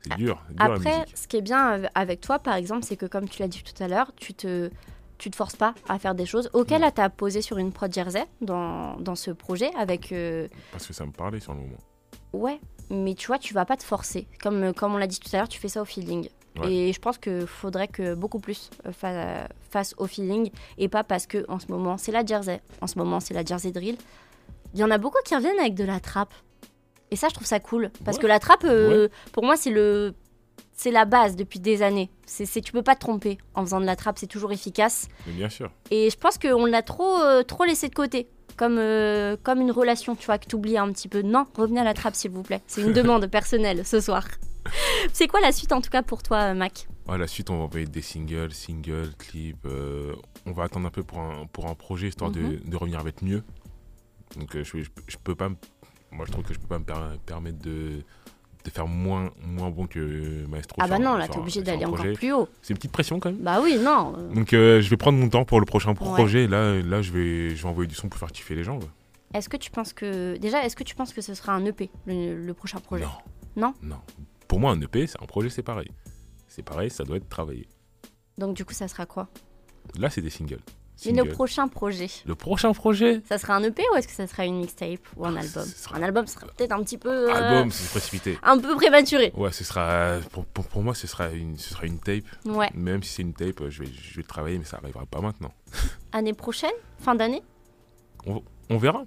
c'est dur, Après, ce qui est bien avec toi, par exemple, c'est que comme tu l'as dit tout à l'heure, tu te, tu te forces pas à faire des choses auxquelles tu as posé sur une prod jersey dans, dans ce projet avec. Parce que ça me parlait sur le moment. Ouais, mais tu vois, tu vas pas te forcer. Comme, comme on l'a dit tout à l'heure, tu fais ça au feeling. Et je pense qu'il faudrait que beaucoup plus euh, fassent au feeling et pas parce que en ce moment c'est la jersey, en ce moment c'est la jersey drill. Il y en a beaucoup qui reviennent avec de la trappe. Et ça, je trouve ça cool. Parce que la trappe, euh, pour moi, c'est le. C'est la base depuis des années. C'est, tu peux pas te tromper en faisant de la trappe, c'est toujours efficace. Mais bien sûr. Et je pense qu'on l'a trop, euh, trop laissé de côté. Comme, comme une relation, tu vois, que tu oublies un petit peu. Non, revenez à la trappe, s'il vous plaît. C'est une <laughs> demande personnelle ce soir. C'est quoi la suite en tout cas pour toi, Mac? La suite, on va envoyer des singles, singles, clips. Euh, on va attendre un peu pour un, pour un projet histoire de, mhm. de, revenir avec mieux. Donc euh, je, je, peux pas. Moi, je trouve que je peux pas me permettre de, de faire moins, moins bon que Maestro. Ah bah non, là, t'es obligé d'aller encore plus haut. C'est une petite pression quand même. Bah oui, non. Donc euh, je vais prendre mon temps pour le prochain projet. Là, là je, vais, je vais envoyer du son pour faire kiffer les gens. Est-ce que tu penses que. Déjà, est-ce que tu penses que ce sera un EP, le, prochain projet? Non. Non? Non pour moi, un EP, c'est un projet, c'est pareil. C'est pareil, ça doit être travaillé. Donc, du coup, ça sera quoi? Là, c'est des singles. Et le prochain projet Le prochain projet Ça sera un EP ou est-ce que ça sera une mixtape ou un ah, album Un album sera peut-être un petit peu. Euh, album, c'est précipité. Un peu prématuré. Ouais, ce sera. Pour, pour, moi, ce sera une, ce sera une tape. Ouais. Même si c'est une tape, je vais, je vais travailler, mais ça arrivera pas maintenant. <laughs> Année prochaine? Fin d'année? On, on, verra.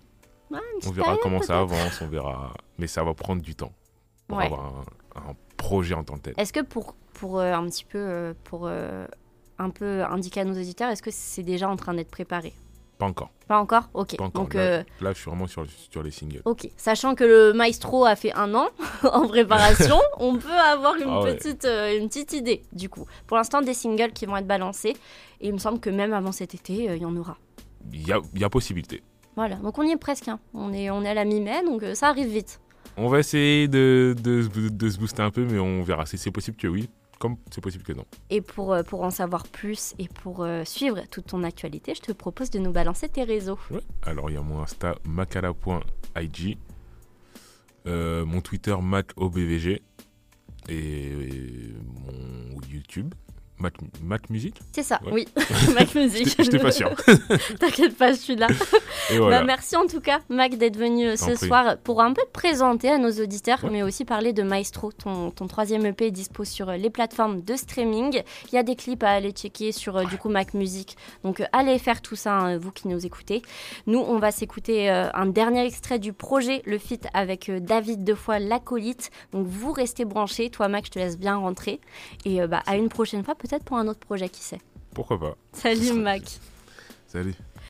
on verra comment ça avance, on verra. Mais ça va prendre du temps pour avoir un, un projet en tant que tel. Est-ce que pour, pour euh, un petit peu, euh, pour euh, un peu indiquer à nos auditeurs, est-ce que c'est déjà en train d'être préparé? Pas encore. Pas encore? Ok. Pas encore. Donc, là, euh, là, je suis vraiment sur, sur les singles. Ok, sachant que le maestro a fait un an <laughs> en préparation, <laughs> on peut avoir une, Ah ouais. petite, euh, une petite idée du coup. Pour l'instant, des singles qui vont être balancés et il me semble que même avant cet été, euh, il y en aura. Il y a, il y a possibilité. Voilà, donc on y est presque. hein. On, est, on est à la mi-mai, donc ça arrive vite. On va essayer de, de, de se booster un peu, mais on verra. Si c'est possible que oui, comme c'est possible que non. Et pour, euh, pour en savoir plus et pour euh, suivre toute ton actualité, je te propose de nous balancer tes réseaux. Ouais. Alors, il y a mon Insta, macala.ig, euh, mon Twitter, macobvg, et mon YouTube, Mac, Mac Music. C'est ça, Ouais. oui. <laughs> Mac Music. <laughs> J'étais pas sûr. <laughs> T'inquiète pas, je suis là. Et voilà. Bah, merci en tout cas, Mac, d'être venu euh, ce prie. soir pour un peu te présenter à nos auditeurs, Ouais. mais aussi parler de Maestro. Ton, ton troisième EP est dispo sur euh, les plateformes de streaming. Il y a des clips à aller checker sur euh, du coup Mac Music. Donc allez faire tout ça, hein, vous qui nous écoutez. Nous, on va s'écouter euh, un dernier extrait du projet, le feat avec euh, David Defoy, l'acolyte. Donc vous restez branchés. Toi, Mac, je te laisse bien rentrer. Et euh, bah, à une prochaine fois, peut-être pour un autre projet, qui sait? Pourquoi pas? Salut, Mac. Salut.